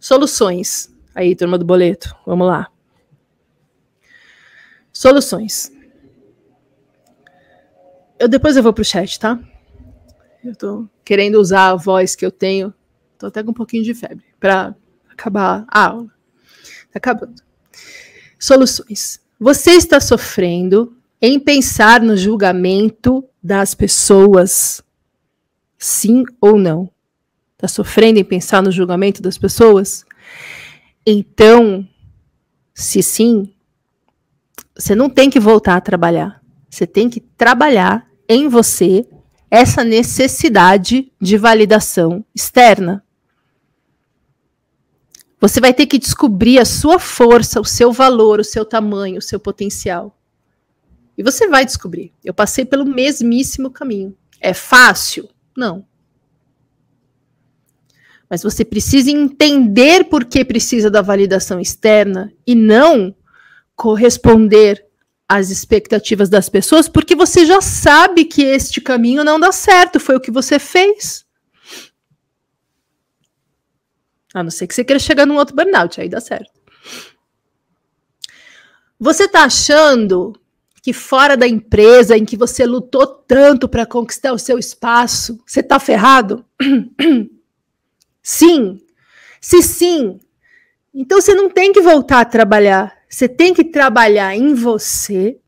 Soluções. Aí, turma do boleto, vamos lá. Soluções. Eu depois eu vou pro chat, tá? Eu tô querendo usar a voz que eu tenho. Tô até com um pouquinho de febre para acabar a aula. Tá acabando. Soluções. Você está sofrendo em pensar no julgamento das pessoas? Sim ou não? Está sofrendo em pensar no julgamento das pessoas? Então, se sim, você não tem que voltar a trabalhar. Você tem que trabalhar em você essa necessidade de validação externa. Você vai ter que descobrir a sua força, o seu valor, o seu tamanho, o seu potencial. E você vai descobrir. Eu passei pelo mesmíssimo caminho. É fácil? Não. Mas você precisa entender por que precisa da validação externa e não corresponder às expectativas das pessoas, porque você já sabe que este caminho não dá certo, foi o que você fez. A não ser que você queira chegar num outro burnout, aí dá certo. Você está achando que fora da empresa em que você lutou tanto para conquistar o seu espaço, você está ferrado? Sim. Se sim, então você não tem que voltar a trabalhar. Você tem que trabalhar em você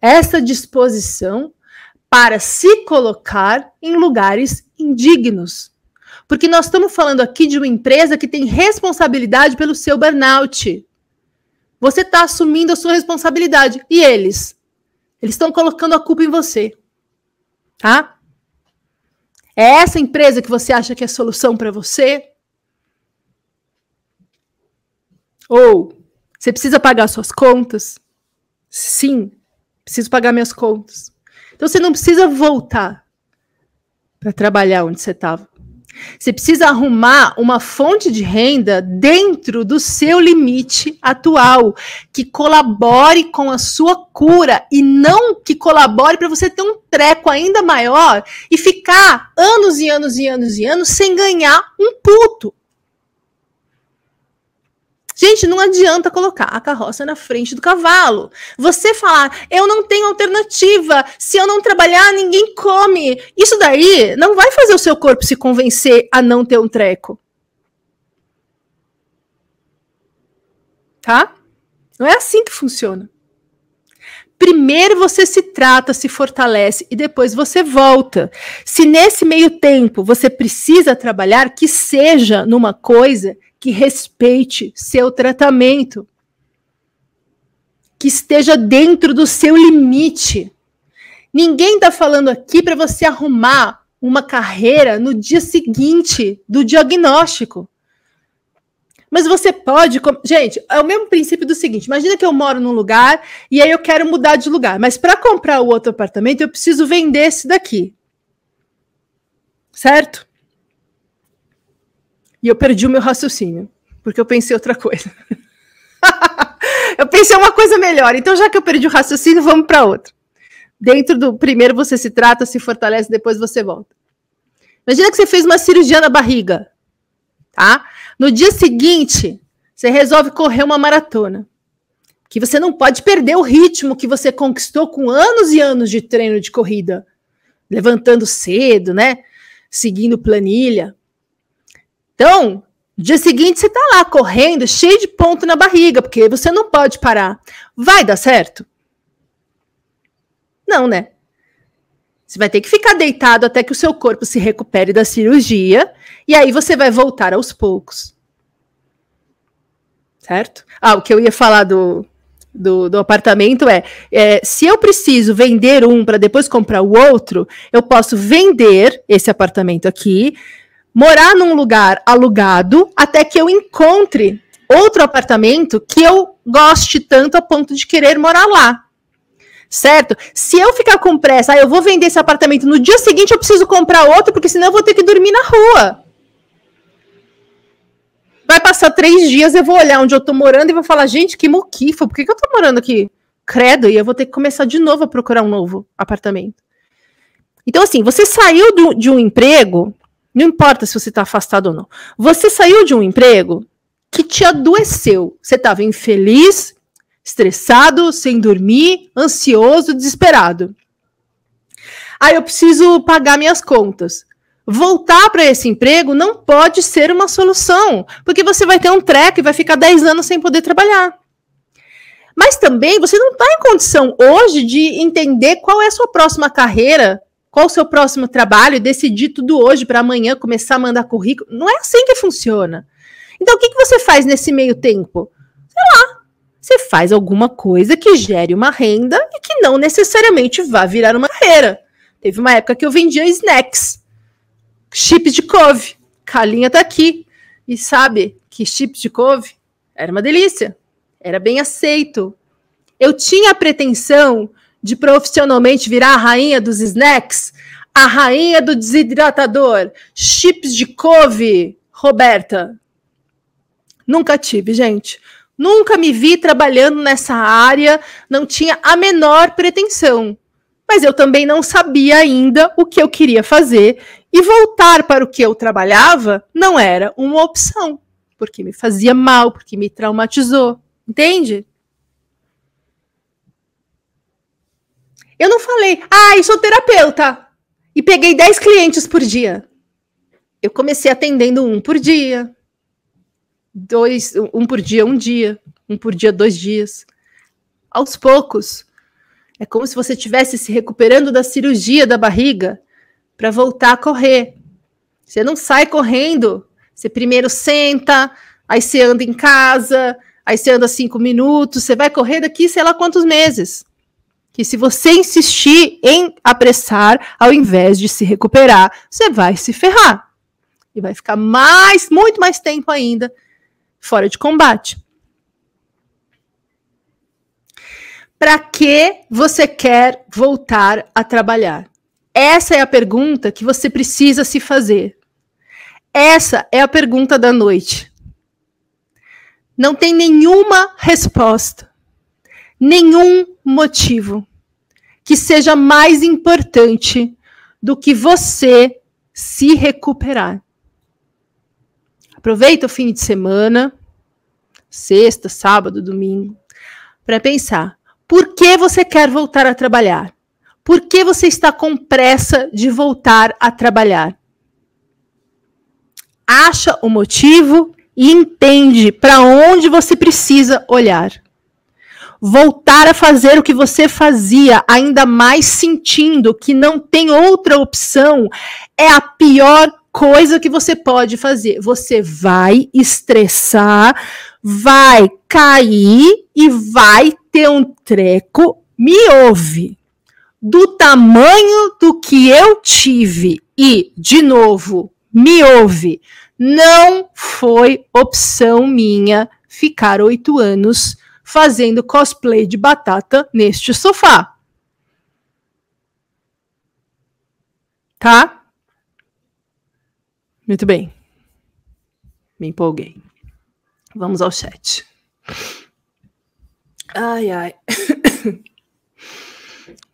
essa disposição para se colocar em lugares indignos. Porque nós estamos falando aqui de uma empresa que tem responsabilidade pelo seu burnout. Você está assumindo a sua responsabilidade. E eles? Eles estão colocando a culpa em você. Tá? É essa empresa que você acha que é solução para você? Ou você precisa pagar suas contas? Sim, preciso pagar minhas contas. Então você não precisa voltar para trabalhar onde você estava. Você precisa arrumar uma fonte de renda dentro do seu limite atual, que colabore com a sua cura e não que colabore para você ter um treco ainda maior e ficar anos e anos e anos e anos sem ganhar um puto. Gente, não adianta colocar a carroça na frente do cavalo. Você falar, eu não tenho alternativa, se eu não trabalhar, ninguém come. Isso daí não vai fazer o seu corpo se convencer a não ter um treco. Tá? Não é assim que funciona. Primeiro você se trata, se fortalece e depois você volta. Se nesse meio tempo você precisa trabalhar, que seja numa coisa que respeite seu tratamento, que esteja dentro do seu limite. Ninguém está falando aqui para você arrumar uma carreira no dia seguinte do diagnóstico. Mas você pode. Gente, é o mesmo princípio do seguinte: imagina que eu moro num lugar e aí eu quero mudar de lugar, mas para comprar o outro apartamento eu preciso vender esse daqui. Certo? E eu perdi o meu raciocínio, porque eu pensei outra coisa. eu pensei uma coisa melhor. Então, já que eu perdi o raciocínio, vamos para outra. Dentro do primeiro você se trata, se fortalece, depois você volta. Imagina que você fez uma cirurgia na barriga, tá? No dia seguinte, você resolve correr uma maratona. Que você não pode perder o ritmo que você conquistou com anos e anos de treino de corrida, levantando cedo, né? Seguindo planilha. Então, dia seguinte você está lá correndo, cheio de ponto na barriga, porque você não pode parar. Vai dar certo? Não, né? Você vai ter que ficar deitado até que o seu corpo se recupere da cirurgia, e aí você vai voltar aos poucos. Certo? Ah, o que eu ia falar do, do, do apartamento é, é, se eu preciso vender um para depois comprar o outro, eu posso vender esse apartamento aqui, morar num lugar alugado até que eu encontre outro apartamento que eu goste tanto a ponto de querer morar lá. Certo? Se eu ficar com pressa, ah, eu vou vender esse apartamento no dia seguinte, eu preciso comprar outro, porque senão eu vou ter que dormir na rua. Vai passar três dias, eu vou olhar onde eu tô morando e vou falar, gente, que moquifa, por que, que eu tô morando aqui? Credo, e eu vou ter que começar de novo a procurar um novo apartamento. Então, assim, você saiu do, de um emprego não importa se você está afastado ou não. Você saiu de um emprego que te adoeceu. Você estava infeliz, estressado, sem dormir, ansioso, desesperado. Aí eu preciso pagar minhas contas. Voltar para esse emprego não pode ser uma solução, porque você vai ter um treco e vai ficar 10 anos sem poder trabalhar. Mas também você não está em condição hoje de entender qual é a sua próxima carreira qual o seu próximo trabalho e decidir tudo hoje para amanhã começar a mandar currículo. Não é assim que funciona. Então, o que, que você faz nesse meio tempo? Sei lá, você faz alguma coisa que gere uma renda e que não necessariamente vá virar uma carreira. Teve uma época que eu vendia snacks, chips de couve. Calinha tá aqui. E sabe que chips de couve era uma delícia. Era bem aceito. Eu tinha a pretensão de profissionalmente virar a rainha dos snacks, a rainha do desidratador, chips de couve, Roberta. Nunca tive, gente. Nunca me vi trabalhando nessa área, não tinha a menor pretensão. Mas eu também não sabia ainda o que eu queria fazer e voltar para o que eu trabalhava não era uma opção, porque me fazia mal, porque me traumatizou. Entende? Eu não falei, ah, eu sou terapeuta e peguei 10 clientes por dia. Eu comecei atendendo um por dia, dois, um por dia, um dia, um por dia, dois dias. Aos poucos. É como se você estivesse se recuperando da cirurgia da barriga para voltar a correr. Você não sai correndo. Você primeiro senta, aí você anda em casa, aí você anda cinco minutos, você vai correr daqui sei lá quantos meses. Que se você insistir em apressar, ao invés de se recuperar, você vai se ferrar. E vai ficar mais, muito mais tempo ainda fora de combate. Para que você quer voltar a trabalhar? Essa é a pergunta que você precisa se fazer. Essa é a pergunta da noite. Não tem nenhuma resposta, nenhum motivo que seja mais importante do que você se recuperar. Aproveita o fim de semana, sexta, sábado, domingo, para pensar: por que você quer voltar a trabalhar? Por que você está com pressa de voltar a trabalhar? Acha o motivo e entende para onde você precisa olhar. Voltar a fazer o que você fazia, ainda mais sentindo que não tem outra opção, é a pior coisa que você pode fazer. Você vai estressar, vai cair e vai ter um treco. Me ouve. Do tamanho do que eu tive e, de novo, me ouve. Não foi opção minha ficar oito anos fazendo cosplay de batata neste sofá. Tá? Muito bem. Me empolguei. Vamos ao chat. Ai, ai.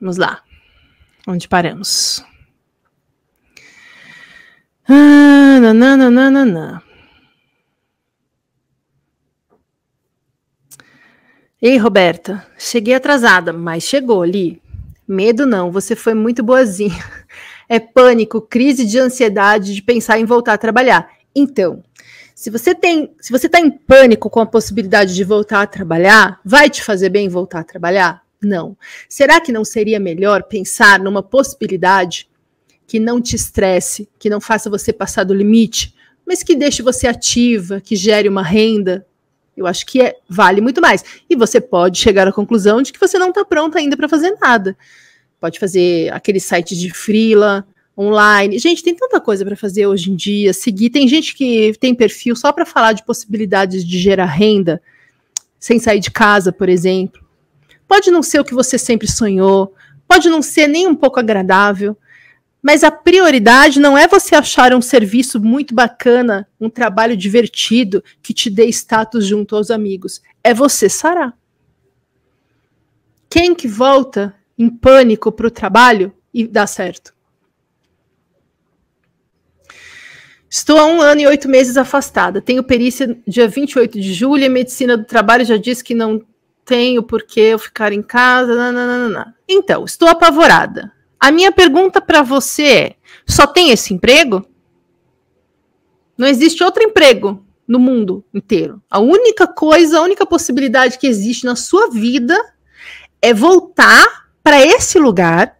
Vamos lá. Onde paramos? Ah, nananana. Ei, Roberta, cheguei atrasada, mas chegou ali. Medo não, você foi muito boazinha é pânico, crise de ansiedade de pensar em voltar a trabalhar. Então, se você tem, se você está em pânico com a possibilidade de voltar a trabalhar, vai te fazer bem voltar a trabalhar? Não. Será que não seria melhor pensar numa possibilidade que não te estresse, que não faça você passar do limite, mas que deixe você ativa, que gere uma renda? Eu acho que é, vale muito mais. E você pode chegar à conclusão de que você não está pronta ainda para fazer nada pode fazer aquele site de freela online. Gente, tem tanta coisa para fazer hoje em dia. Seguir, tem gente que tem perfil só para falar de possibilidades de gerar renda sem sair de casa, por exemplo. Pode não ser o que você sempre sonhou, pode não ser nem um pouco agradável, mas a prioridade não é você achar um serviço muito bacana, um trabalho divertido que te dê status junto aos amigos. É você sarar. Quem que volta em pânico para o trabalho e dá certo. Estou há um ano e oito meses afastada. Tenho perícia dia 28 de julho e medicina do trabalho já disse que não tenho por que eu ficar em casa. Nananana. Então, estou apavorada. A minha pergunta para você é: só tem esse emprego? Não existe outro emprego no mundo inteiro. A única coisa, a única possibilidade que existe na sua vida é voltar para esse lugar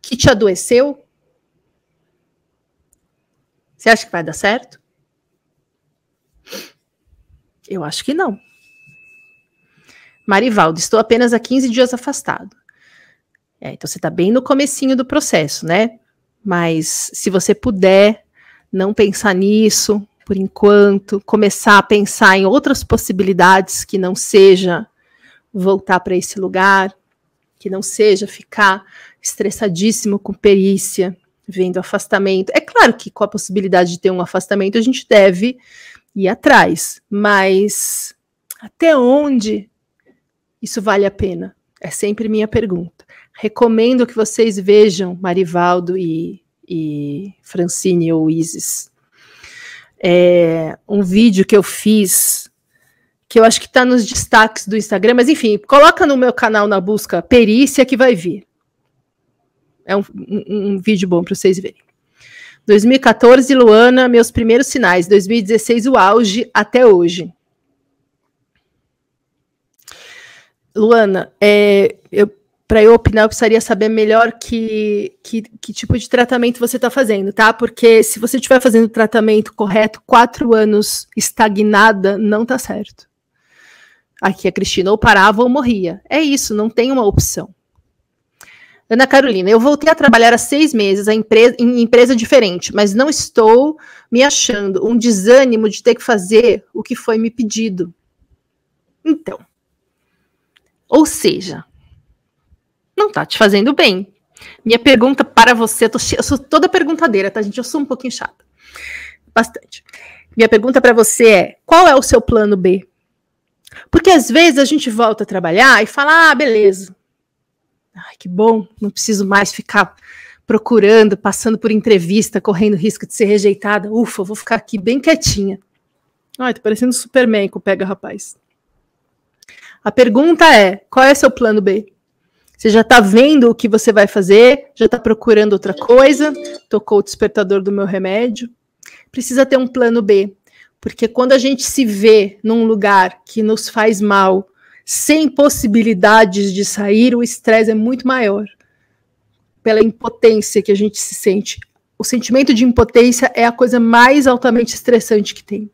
que te adoeceu? Você acha que vai dar certo? Eu acho que não. Marivaldo, estou apenas há 15 dias afastado. É, então você está bem no comecinho do processo, né? Mas se você puder não pensar nisso por enquanto, começar a pensar em outras possibilidades que não seja voltar para esse lugar, que não seja ficar estressadíssimo com perícia, vendo afastamento. É claro que com a possibilidade de ter um afastamento a gente deve ir atrás, mas até onde isso vale a pena? É sempre minha pergunta. Recomendo que vocês vejam Marivaldo e, e Francine ou Isis. É um vídeo que eu fiz que eu acho que está nos destaques do Instagram, mas enfim, coloca no meu canal na busca perícia que vai vir. É um, um, um vídeo bom para vocês verem. 2014, Luana, meus primeiros sinais. 2016, o auge até hoje. Luana, é, para eu opinar, eu precisaria saber melhor que, que, que tipo de tratamento você está fazendo, tá? Porque se você estiver fazendo o tratamento correto, quatro anos estagnada, não tá certo. Aqui a Cristina ou parava ou morria. É isso, não tem uma opção. Ana Carolina, eu voltei a trabalhar há seis meses empresa, em empresa diferente, mas não estou me achando um desânimo de ter que fazer o que foi me pedido. Então, ou seja, não está te fazendo bem. Minha pergunta para você, eu, tô, eu sou toda perguntadeira, tá, gente? Eu sou um pouquinho chata. Bastante. Minha pergunta para você é: qual é o seu plano B? Porque às vezes a gente volta a trabalhar e fala: ah, beleza, Ai, que bom, não preciso mais ficar procurando, passando por entrevista, correndo risco de ser rejeitada. Ufa, vou ficar aqui bem quietinha. Ai, tô parecendo Superman com o pega rapaz. A pergunta é: qual é seu plano B? Você já está vendo o que você vai fazer? Já está procurando outra coisa? Tocou o despertador do meu remédio? Precisa ter um plano B, porque quando a gente se vê num lugar que nos faz mal, sem possibilidades de sair, o estresse é muito maior. Pela impotência que a gente se sente. O sentimento de impotência é a coisa mais altamente estressante que tem.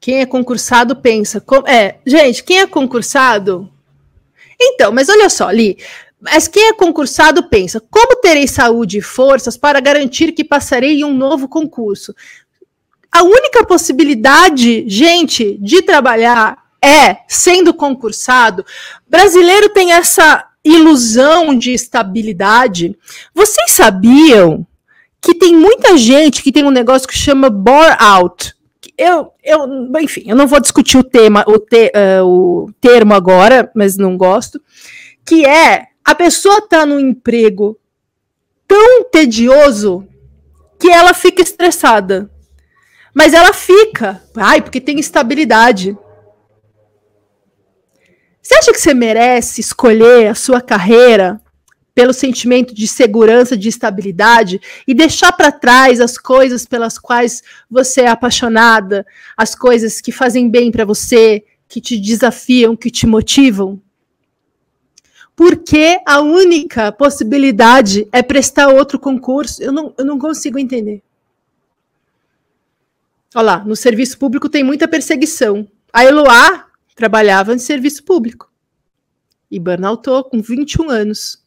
Quem é concursado pensa. é, gente, quem é concursado. Então, mas olha só, Li. Mas quem é concursado pensa: como terei saúde e forças para garantir que passarei em um novo concurso? A única possibilidade, gente, de trabalhar é sendo concursado. Brasileiro tem essa ilusão de estabilidade. Vocês sabiam que tem muita gente que tem um negócio que chama bore out? Eu, eu, enfim, eu não vou discutir o tema, o, te, uh, o termo agora, mas não gosto. Que é a pessoa tá num emprego tão tedioso que ela fica estressada. Mas ela fica. Ai, porque tem estabilidade. Você acha que você merece escolher a sua carreira pelo sentimento de segurança, de estabilidade e deixar para trás as coisas pelas quais você é apaixonada, as coisas que fazem bem para você, que te desafiam, que te motivam? Porque a única possibilidade é prestar outro concurso. Eu não, eu não consigo entender. Olha lá, no serviço público tem muita perseguição. A Eloá trabalhava em serviço público. E burnoutou com 21 anos.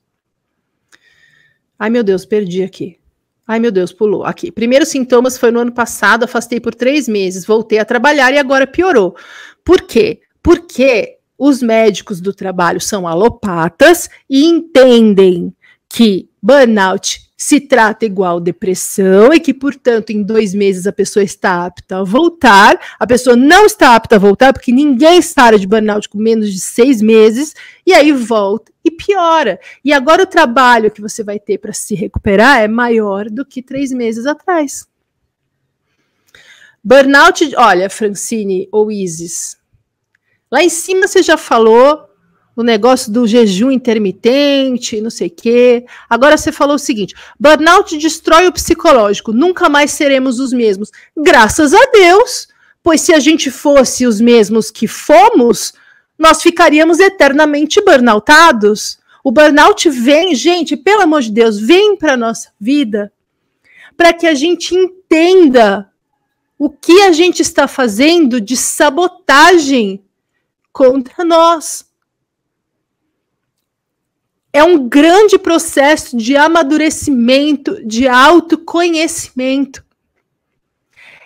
Ai, meu Deus, perdi aqui. Ai, meu Deus, pulou. Aqui. Primeiros sintomas foi no ano passado, afastei por três meses, voltei a trabalhar e agora piorou. Por quê? Porque os médicos do trabalho são alopatas e entendem que burnout se trata igual depressão e que, portanto, em dois meses a pessoa está apta a voltar. A pessoa não está apta a voltar porque ninguém sara de burnout com menos de seis meses e aí volta e piora. E agora o trabalho que você vai ter para se recuperar é maior do que três meses atrás. Burnout, olha, Francine ou Isis, lá em cima você já falou o negócio do jejum intermitente, não sei o quê. Agora você falou o seguinte: burnout destrói o psicológico, nunca mais seremos os mesmos. Graças a Deus, pois se a gente fosse os mesmos que fomos, nós ficaríamos eternamente burnoutados. O burnout vem, gente, pelo amor de Deus, vem para nossa vida para que a gente entenda o que a gente está fazendo de sabotagem contra nós é um grande processo de amadurecimento, de autoconhecimento.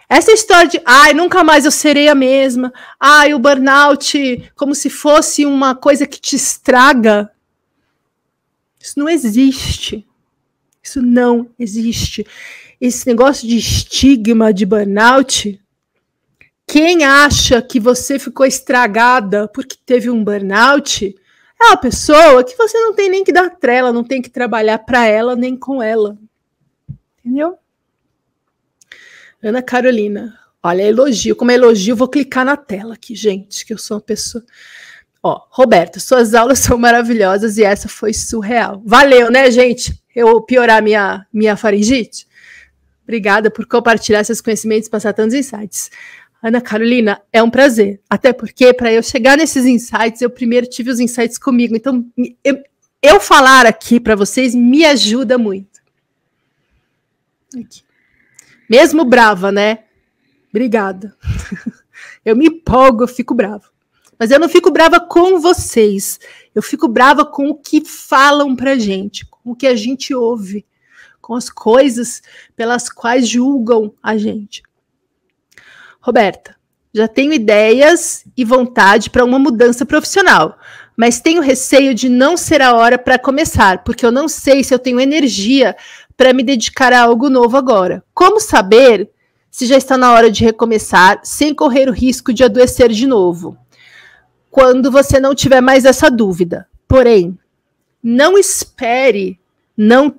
Essa história de, ai, nunca mais eu serei a mesma, ai, o burnout, como se fosse uma coisa que te estraga. Isso não existe. Isso não existe. Esse negócio de estigma de burnout, quem acha que você ficou estragada porque teve um burnout, é uma pessoa que você não tem nem que dar trela, não tem que trabalhar para ela nem com ela. Entendeu? Ana Carolina. Olha, elogio. Como é elogio, vou clicar na tela aqui, gente, que eu sou uma pessoa. Ó, Roberto, suas aulas são maravilhosas e essa foi surreal. Valeu, né, gente? Eu piorar minha, minha faringite? Obrigada por compartilhar esses conhecimentos passar tantos insights. Ana Carolina, é um prazer. Até porque, para eu chegar nesses insights, eu primeiro tive os insights comigo. Então, eu, eu falar aqui para vocês me ajuda muito. Aqui. Mesmo brava, né? Obrigada. eu me empolgo, eu fico brava. Mas eu não fico brava com vocês. Eu fico brava com o que falam pra gente, com o que a gente ouve, com as coisas pelas quais julgam a gente. Roberta, já tenho ideias e vontade para uma mudança profissional, mas tenho receio de não ser a hora para começar, porque eu não sei se eu tenho energia para me dedicar a algo novo agora. Como saber se já está na hora de recomeçar sem correr o risco de adoecer de novo? Quando você não tiver mais essa dúvida. Porém, não espere, não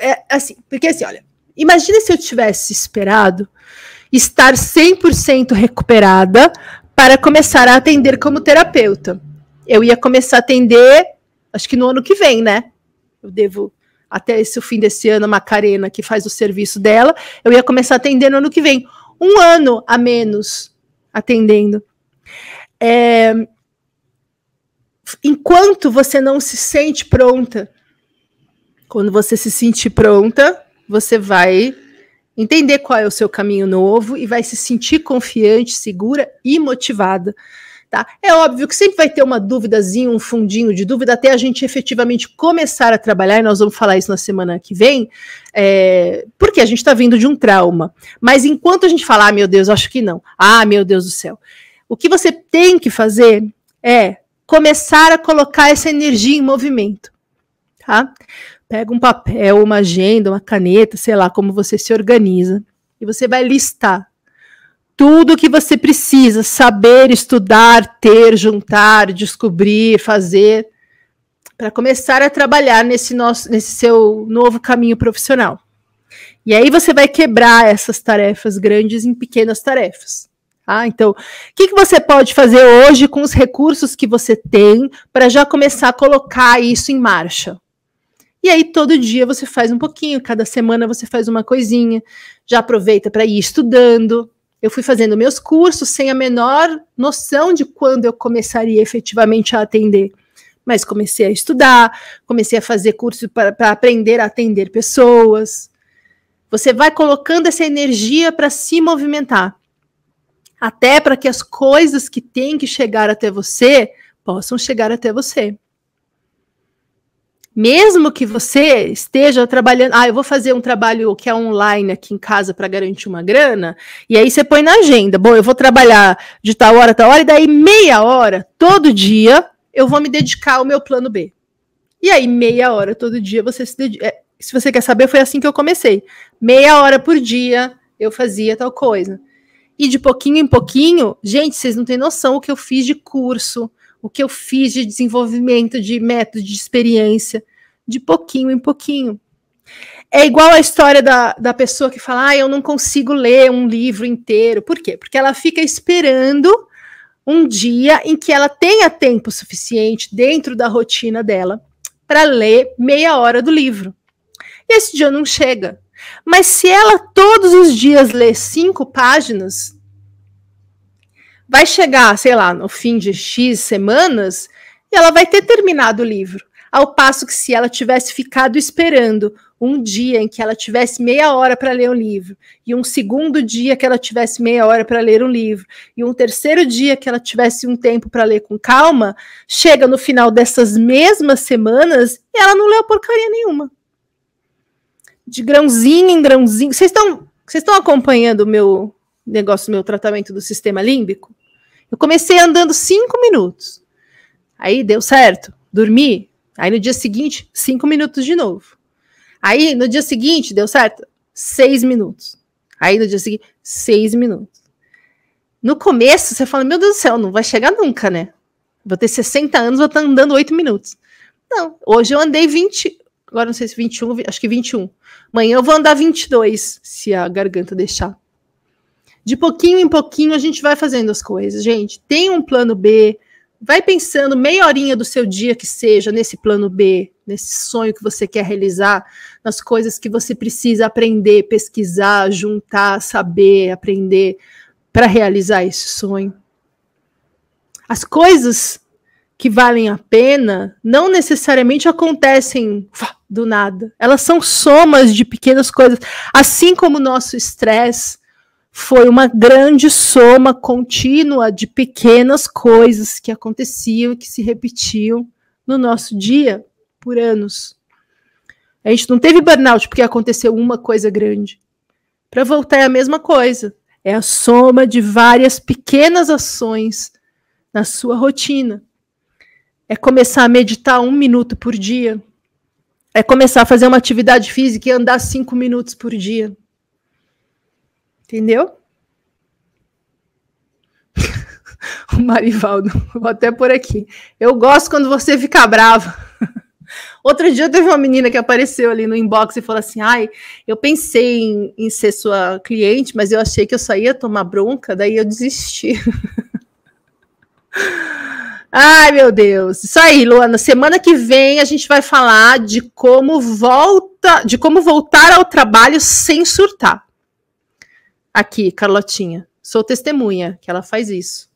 é assim, porque assim, olha, imagine se eu tivesse esperado estar 100% recuperada para começar a atender como terapeuta. Eu ia começar a atender, acho que no ano que vem, né? Eu devo até esse o fim desse ano, a Macarena, que faz o serviço dela, eu ia começar a atender no ano que vem. Um ano a menos atendendo. É, enquanto você não se sente pronta, quando você se sentir pronta, você vai entender qual é o seu caminho novo e vai se sentir confiante, segura e motivada. Tá? É óbvio que sempre vai ter uma dúvidazinha, um fundinho de dúvida, até a gente efetivamente começar a trabalhar, e nós vamos falar isso na semana que vem, é, porque a gente está vindo de um trauma. Mas enquanto a gente fala, ah, meu Deus, acho que não, ah, meu Deus do céu, o que você tem que fazer é começar a colocar essa energia em movimento. Tá? Pega um papel, uma agenda, uma caneta, sei lá como você se organiza, e você vai listar tudo o que você precisa saber, estudar, ter, juntar, descobrir, fazer para começar a trabalhar nesse nosso nesse seu novo caminho profissional. E aí você vai quebrar essas tarefas grandes em pequenas tarefas. Tá? Então, o que, que você pode fazer hoje com os recursos que você tem para já começar a colocar isso em marcha? E aí todo dia você faz um pouquinho, cada semana você faz uma coisinha, já aproveita para ir estudando. Eu fui fazendo meus cursos sem a menor noção de quando eu começaria efetivamente a atender. Mas comecei a estudar, comecei a fazer curso para aprender a atender pessoas. Você vai colocando essa energia para se movimentar, até para que as coisas que têm que chegar até você possam chegar até você mesmo que você esteja trabalhando, ah, eu vou fazer um trabalho que é online aqui em casa para garantir uma grana, e aí você põe na agenda, bom, eu vou trabalhar de tal hora, tal hora, e daí meia hora, todo dia, eu vou me dedicar ao meu plano B. E aí, meia hora todo dia, você se dedica. É, se você quer saber, foi assim que eu comecei. Meia hora por dia eu fazia tal coisa. E de pouquinho em pouquinho, gente, vocês não têm noção o que eu fiz de curso, o que eu fiz de desenvolvimento de método de experiência, de pouquinho em pouquinho. É igual a história da, da pessoa que fala: ah, eu não consigo ler um livro inteiro. Por quê? Porque ela fica esperando um dia em que ela tenha tempo suficiente dentro da rotina dela para ler meia hora do livro. E esse dia não chega. Mas se ela todos os dias lê cinco páginas, vai chegar, sei lá, no fim de X semanas e ela vai ter terminado o livro. Ao passo que se ela tivesse ficado esperando um dia em que ela tivesse meia hora para ler um livro, e um segundo dia que ela tivesse meia hora para ler um livro, e um terceiro dia que ela tivesse um tempo para ler com calma, chega no final dessas mesmas semanas e ela não leu porcaria nenhuma. De grãozinho em grãozinho. Vocês estão vocês estão acompanhando o meu negócio, meu tratamento do sistema límbico? Eu comecei andando cinco minutos. Aí deu certo, dormi. Aí no dia seguinte, cinco minutos de novo. Aí no dia seguinte, deu certo? Seis minutos. Aí no dia seguinte, seis minutos. No começo, você fala: Meu Deus do céu, não vai chegar nunca, né? Vou ter 60 anos, vou estar andando oito minutos. Não, hoje eu andei 20, agora não sei se 21, acho que 21. Amanhã eu vou andar 22, se a garganta deixar. De pouquinho em pouquinho a gente vai fazendo as coisas, gente. Tem um plano B, Vai pensando meia horinha do seu dia que seja nesse plano B, nesse sonho que você quer realizar, nas coisas que você precisa aprender, pesquisar, juntar, saber, aprender para realizar esse sonho. As coisas que valem a pena não necessariamente acontecem do nada. Elas são somas de pequenas coisas, assim como o nosso estresse foi uma grande soma contínua de pequenas coisas que aconteciam, que se repetiam no nosso dia por anos. A gente não teve burnout porque aconteceu uma coisa grande. Para voltar é a mesma coisa. É a soma de várias pequenas ações na sua rotina. É começar a meditar um minuto por dia. É começar a fazer uma atividade física e andar cinco minutos por dia. Entendeu? o Marivaldo, vou até por aqui. Eu gosto quando você fica brava. Outro dia teve uma menina que apareceu ali no inbox e falou assim: Ai, eu pensei em, em ser sua cliente, mas eu achei que eu só ia tomar bronca, daí eu desisti. Ai, meu Deus. Isso aí, Luana. Semana que vem a gente vai falar de como volta, de como voltar ao trabalho sem surtar. Aqui, Carlotinha. Sou testemunha que ela faz isso.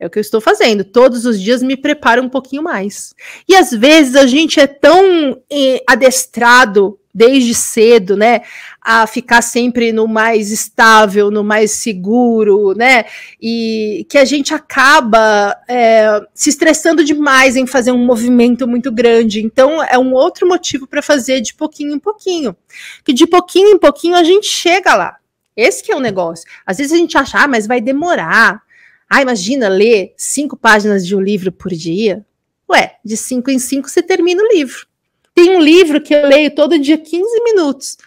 É o que eu estou fazendo. Todos os dias me preparo um pouquinho mais. E às vezes a gente é tão eh, adestrado desde cedo, né, a ficar sempre no mais estável, no mais seguro, né, e que a gente acaba é, se estressando demais em fazer um movimento muito grande. Então, é um outro motivo para fazer de pouquinho em pouquinho. Que de pouquinho em pouquinho a gente chega lá. Esse que é o negócio. Às vezes a gente acha, ah, mas vai demorar. Ah, imagina ler cinco páginas de um livro por dia. Ué, de cinco em cinco você termina o livro. Tem um livro que eu leio todo dia 15 minutos.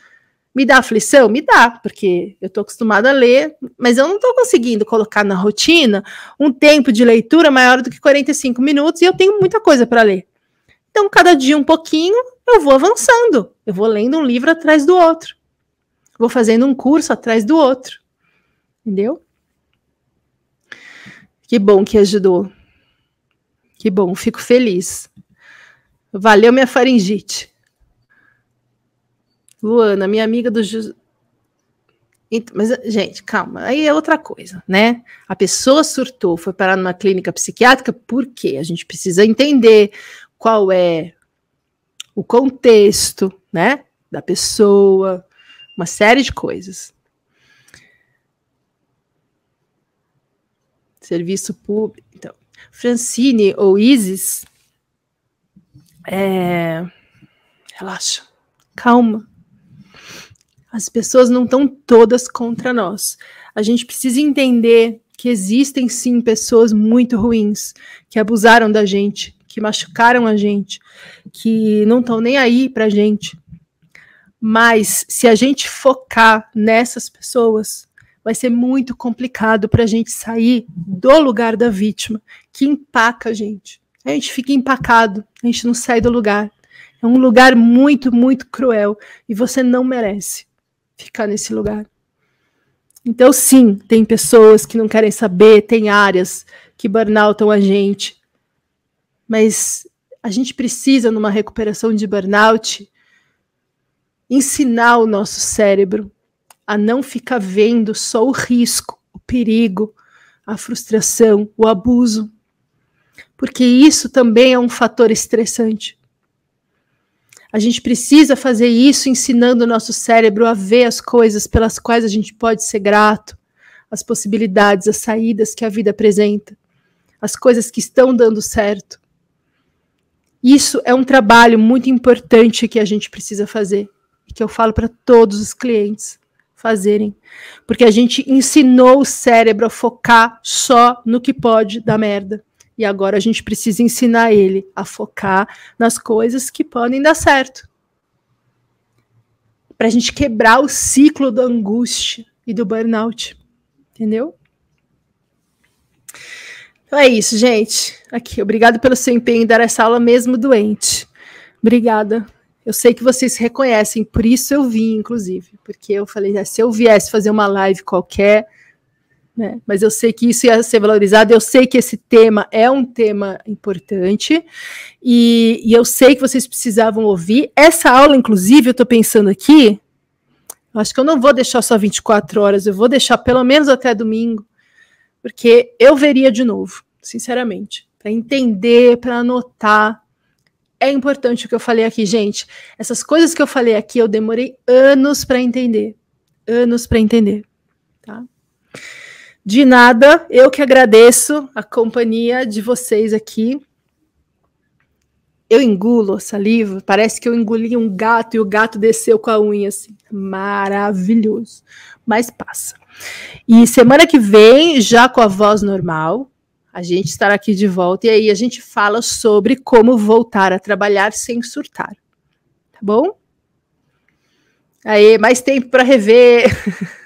Me dá aflição? Me dá, porque eu estou acostumada a ler, mas eu não estou conseguindo colocar na rotina um tempo de leitura maior do que 45 minutos e eu tenho muita coisa para ler. Então, cada dia um pouquinho, eu vou avançando. Eu vou lendo um livro atrás do outro vou fazendo um curso atrás do outro. Entendeu? Que bom que ajudou. Que bom, fico feliz. Valeu minha faringite. Luana, minha amiga do. Mas, gente, calma, aí é outra coisa, né? A pessoa surtou, foi parar numa clínica psiquiátrica, por quê? A gente precisa entender qual é o contexto, né? Da pessoa, uma série de coisas. Serviço público. Então, Francine ou Isis, é... relaxa, calma. As pessoas não estão todas contra nós. A gente precisa entender que existem sim pessoas muito ruins que abusaram da gente, que machucaram a gente, que não estão nem aí pra gente. Mas se a gente focar nessas pessoas, vai ser muito complicado para a gente sair do lugar da vítima, que empaca a gente. A gente fica empacado, a gente não sai do lugar. É um lugar muito, muito cruel e você não merece ficar nesse lugar. Então, sim, tem pessoas que não querem saber, tem áreas que burnoutam a gente, mas a gente precisa, numa recuperação de burnout, ensinar o nosso cérebro a não ficar vendo só o risco, o perigo, a frustração, o abuso, porque isso também é um fator estressante. A gente precisa fazer isso ensinando o nosso cérebro a ver as coisas pelas quais a gente pode ser grato, as possibilidades, as saídas que a vida apresenta, as coisas que estão dando certo. Isso é um trabalho muito importante que a gente precisa fazer que eu falo para todos os clientes fazerem, porque a gente ensinou o cérebro a focar só no que pode dar merda. E agora a gente precisa ensinar ele a focar nas coisas que podem dar certo. Para a gente quebrar o ciclo da angústia e do burnout. Entendeu? Então é isso, gente. Aqui, obrigado pelo seu empenho em dar essa aula mesmo doente. Obrigada. Eu sei que vocês reconhecem, por isso eu vim, inclusive, porque eu falei, ah, se eu viesse fazer uma live qualquer, né? Mas eu sei que isso ia ser valorizado, eu sei que esse tema é um tema importante e, e eu sei que vocês precisavam ouvir. Essa aula, inclusive, eu estou pensando aqui, acho que eu não vou deixar só 24 horas, eu vou deixar pelo menos até domingo, porque eu veria de novo, sinceramente, para entender, para anotar. É importante o que eu falei aqui, gente. Essas coisas que eu falei aqui, eu demorei anos para entender. Anos para entender. Tá? De nada, eu que agradeço a companhia de vocês aqui. Eu engulo saliva, parece que eu engoli um gato e o gato desceu com a unha assim. Maravilhoso. Mas passa. E semana que vem, já com a voz normal, a gente estará aqui de volta e aí a gente fala sobre como voltar a trabalhar sem surtar. Tá bom? Aí, mais tempo para rever.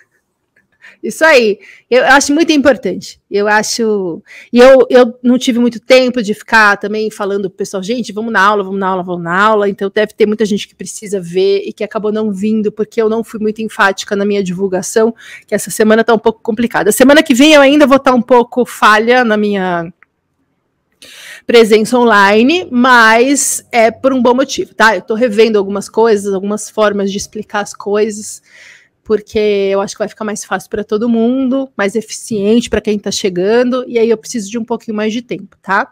Isso aí. Eu acho muito importante. Eu acho. E eu, eu não tive muito tempo de ficar também falando pro pessoal, gente, vamos na aula, vamos na aula, vamos na aula. Então deve ter muita gente que precisa ver e que acabou não vindo, porque eu não fui muito enfática na minha divulgação, que essa semana tá um pouco complicada. Semana que vem eu ainda vou estar tá um pouco falha na minha presença online, mas é por um bom motivo, tá? Eu tô revendo algumas coisas, algumas formas de explicar as coisas porque eu acho que vai ficar mais fácil para todo mundo, mais eficiente para quem está chegando, e aí eu preciso de um pouquinho mais de tempo, tá?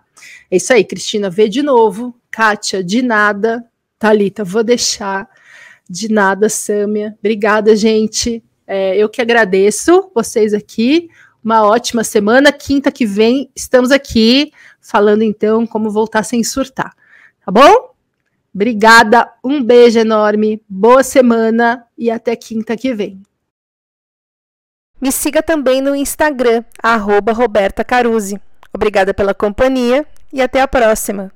É isso aí, Cristina, vê de novo. Kátia, de nada. Talita, vou deixar. De nada, Sâmia. Obrigada, gente. É, eu que agradeço vocês aqui. Uma ótima semana. Quinta que vem estamos aqui falando então como voltar sem surtar. Tá bom? Obrigada, um beijo enorme, boa semana e até quinta que vem. Me siga também no Instagram, arroba Roberta Caruzzi. Obrigada pela companhia e até a próxima.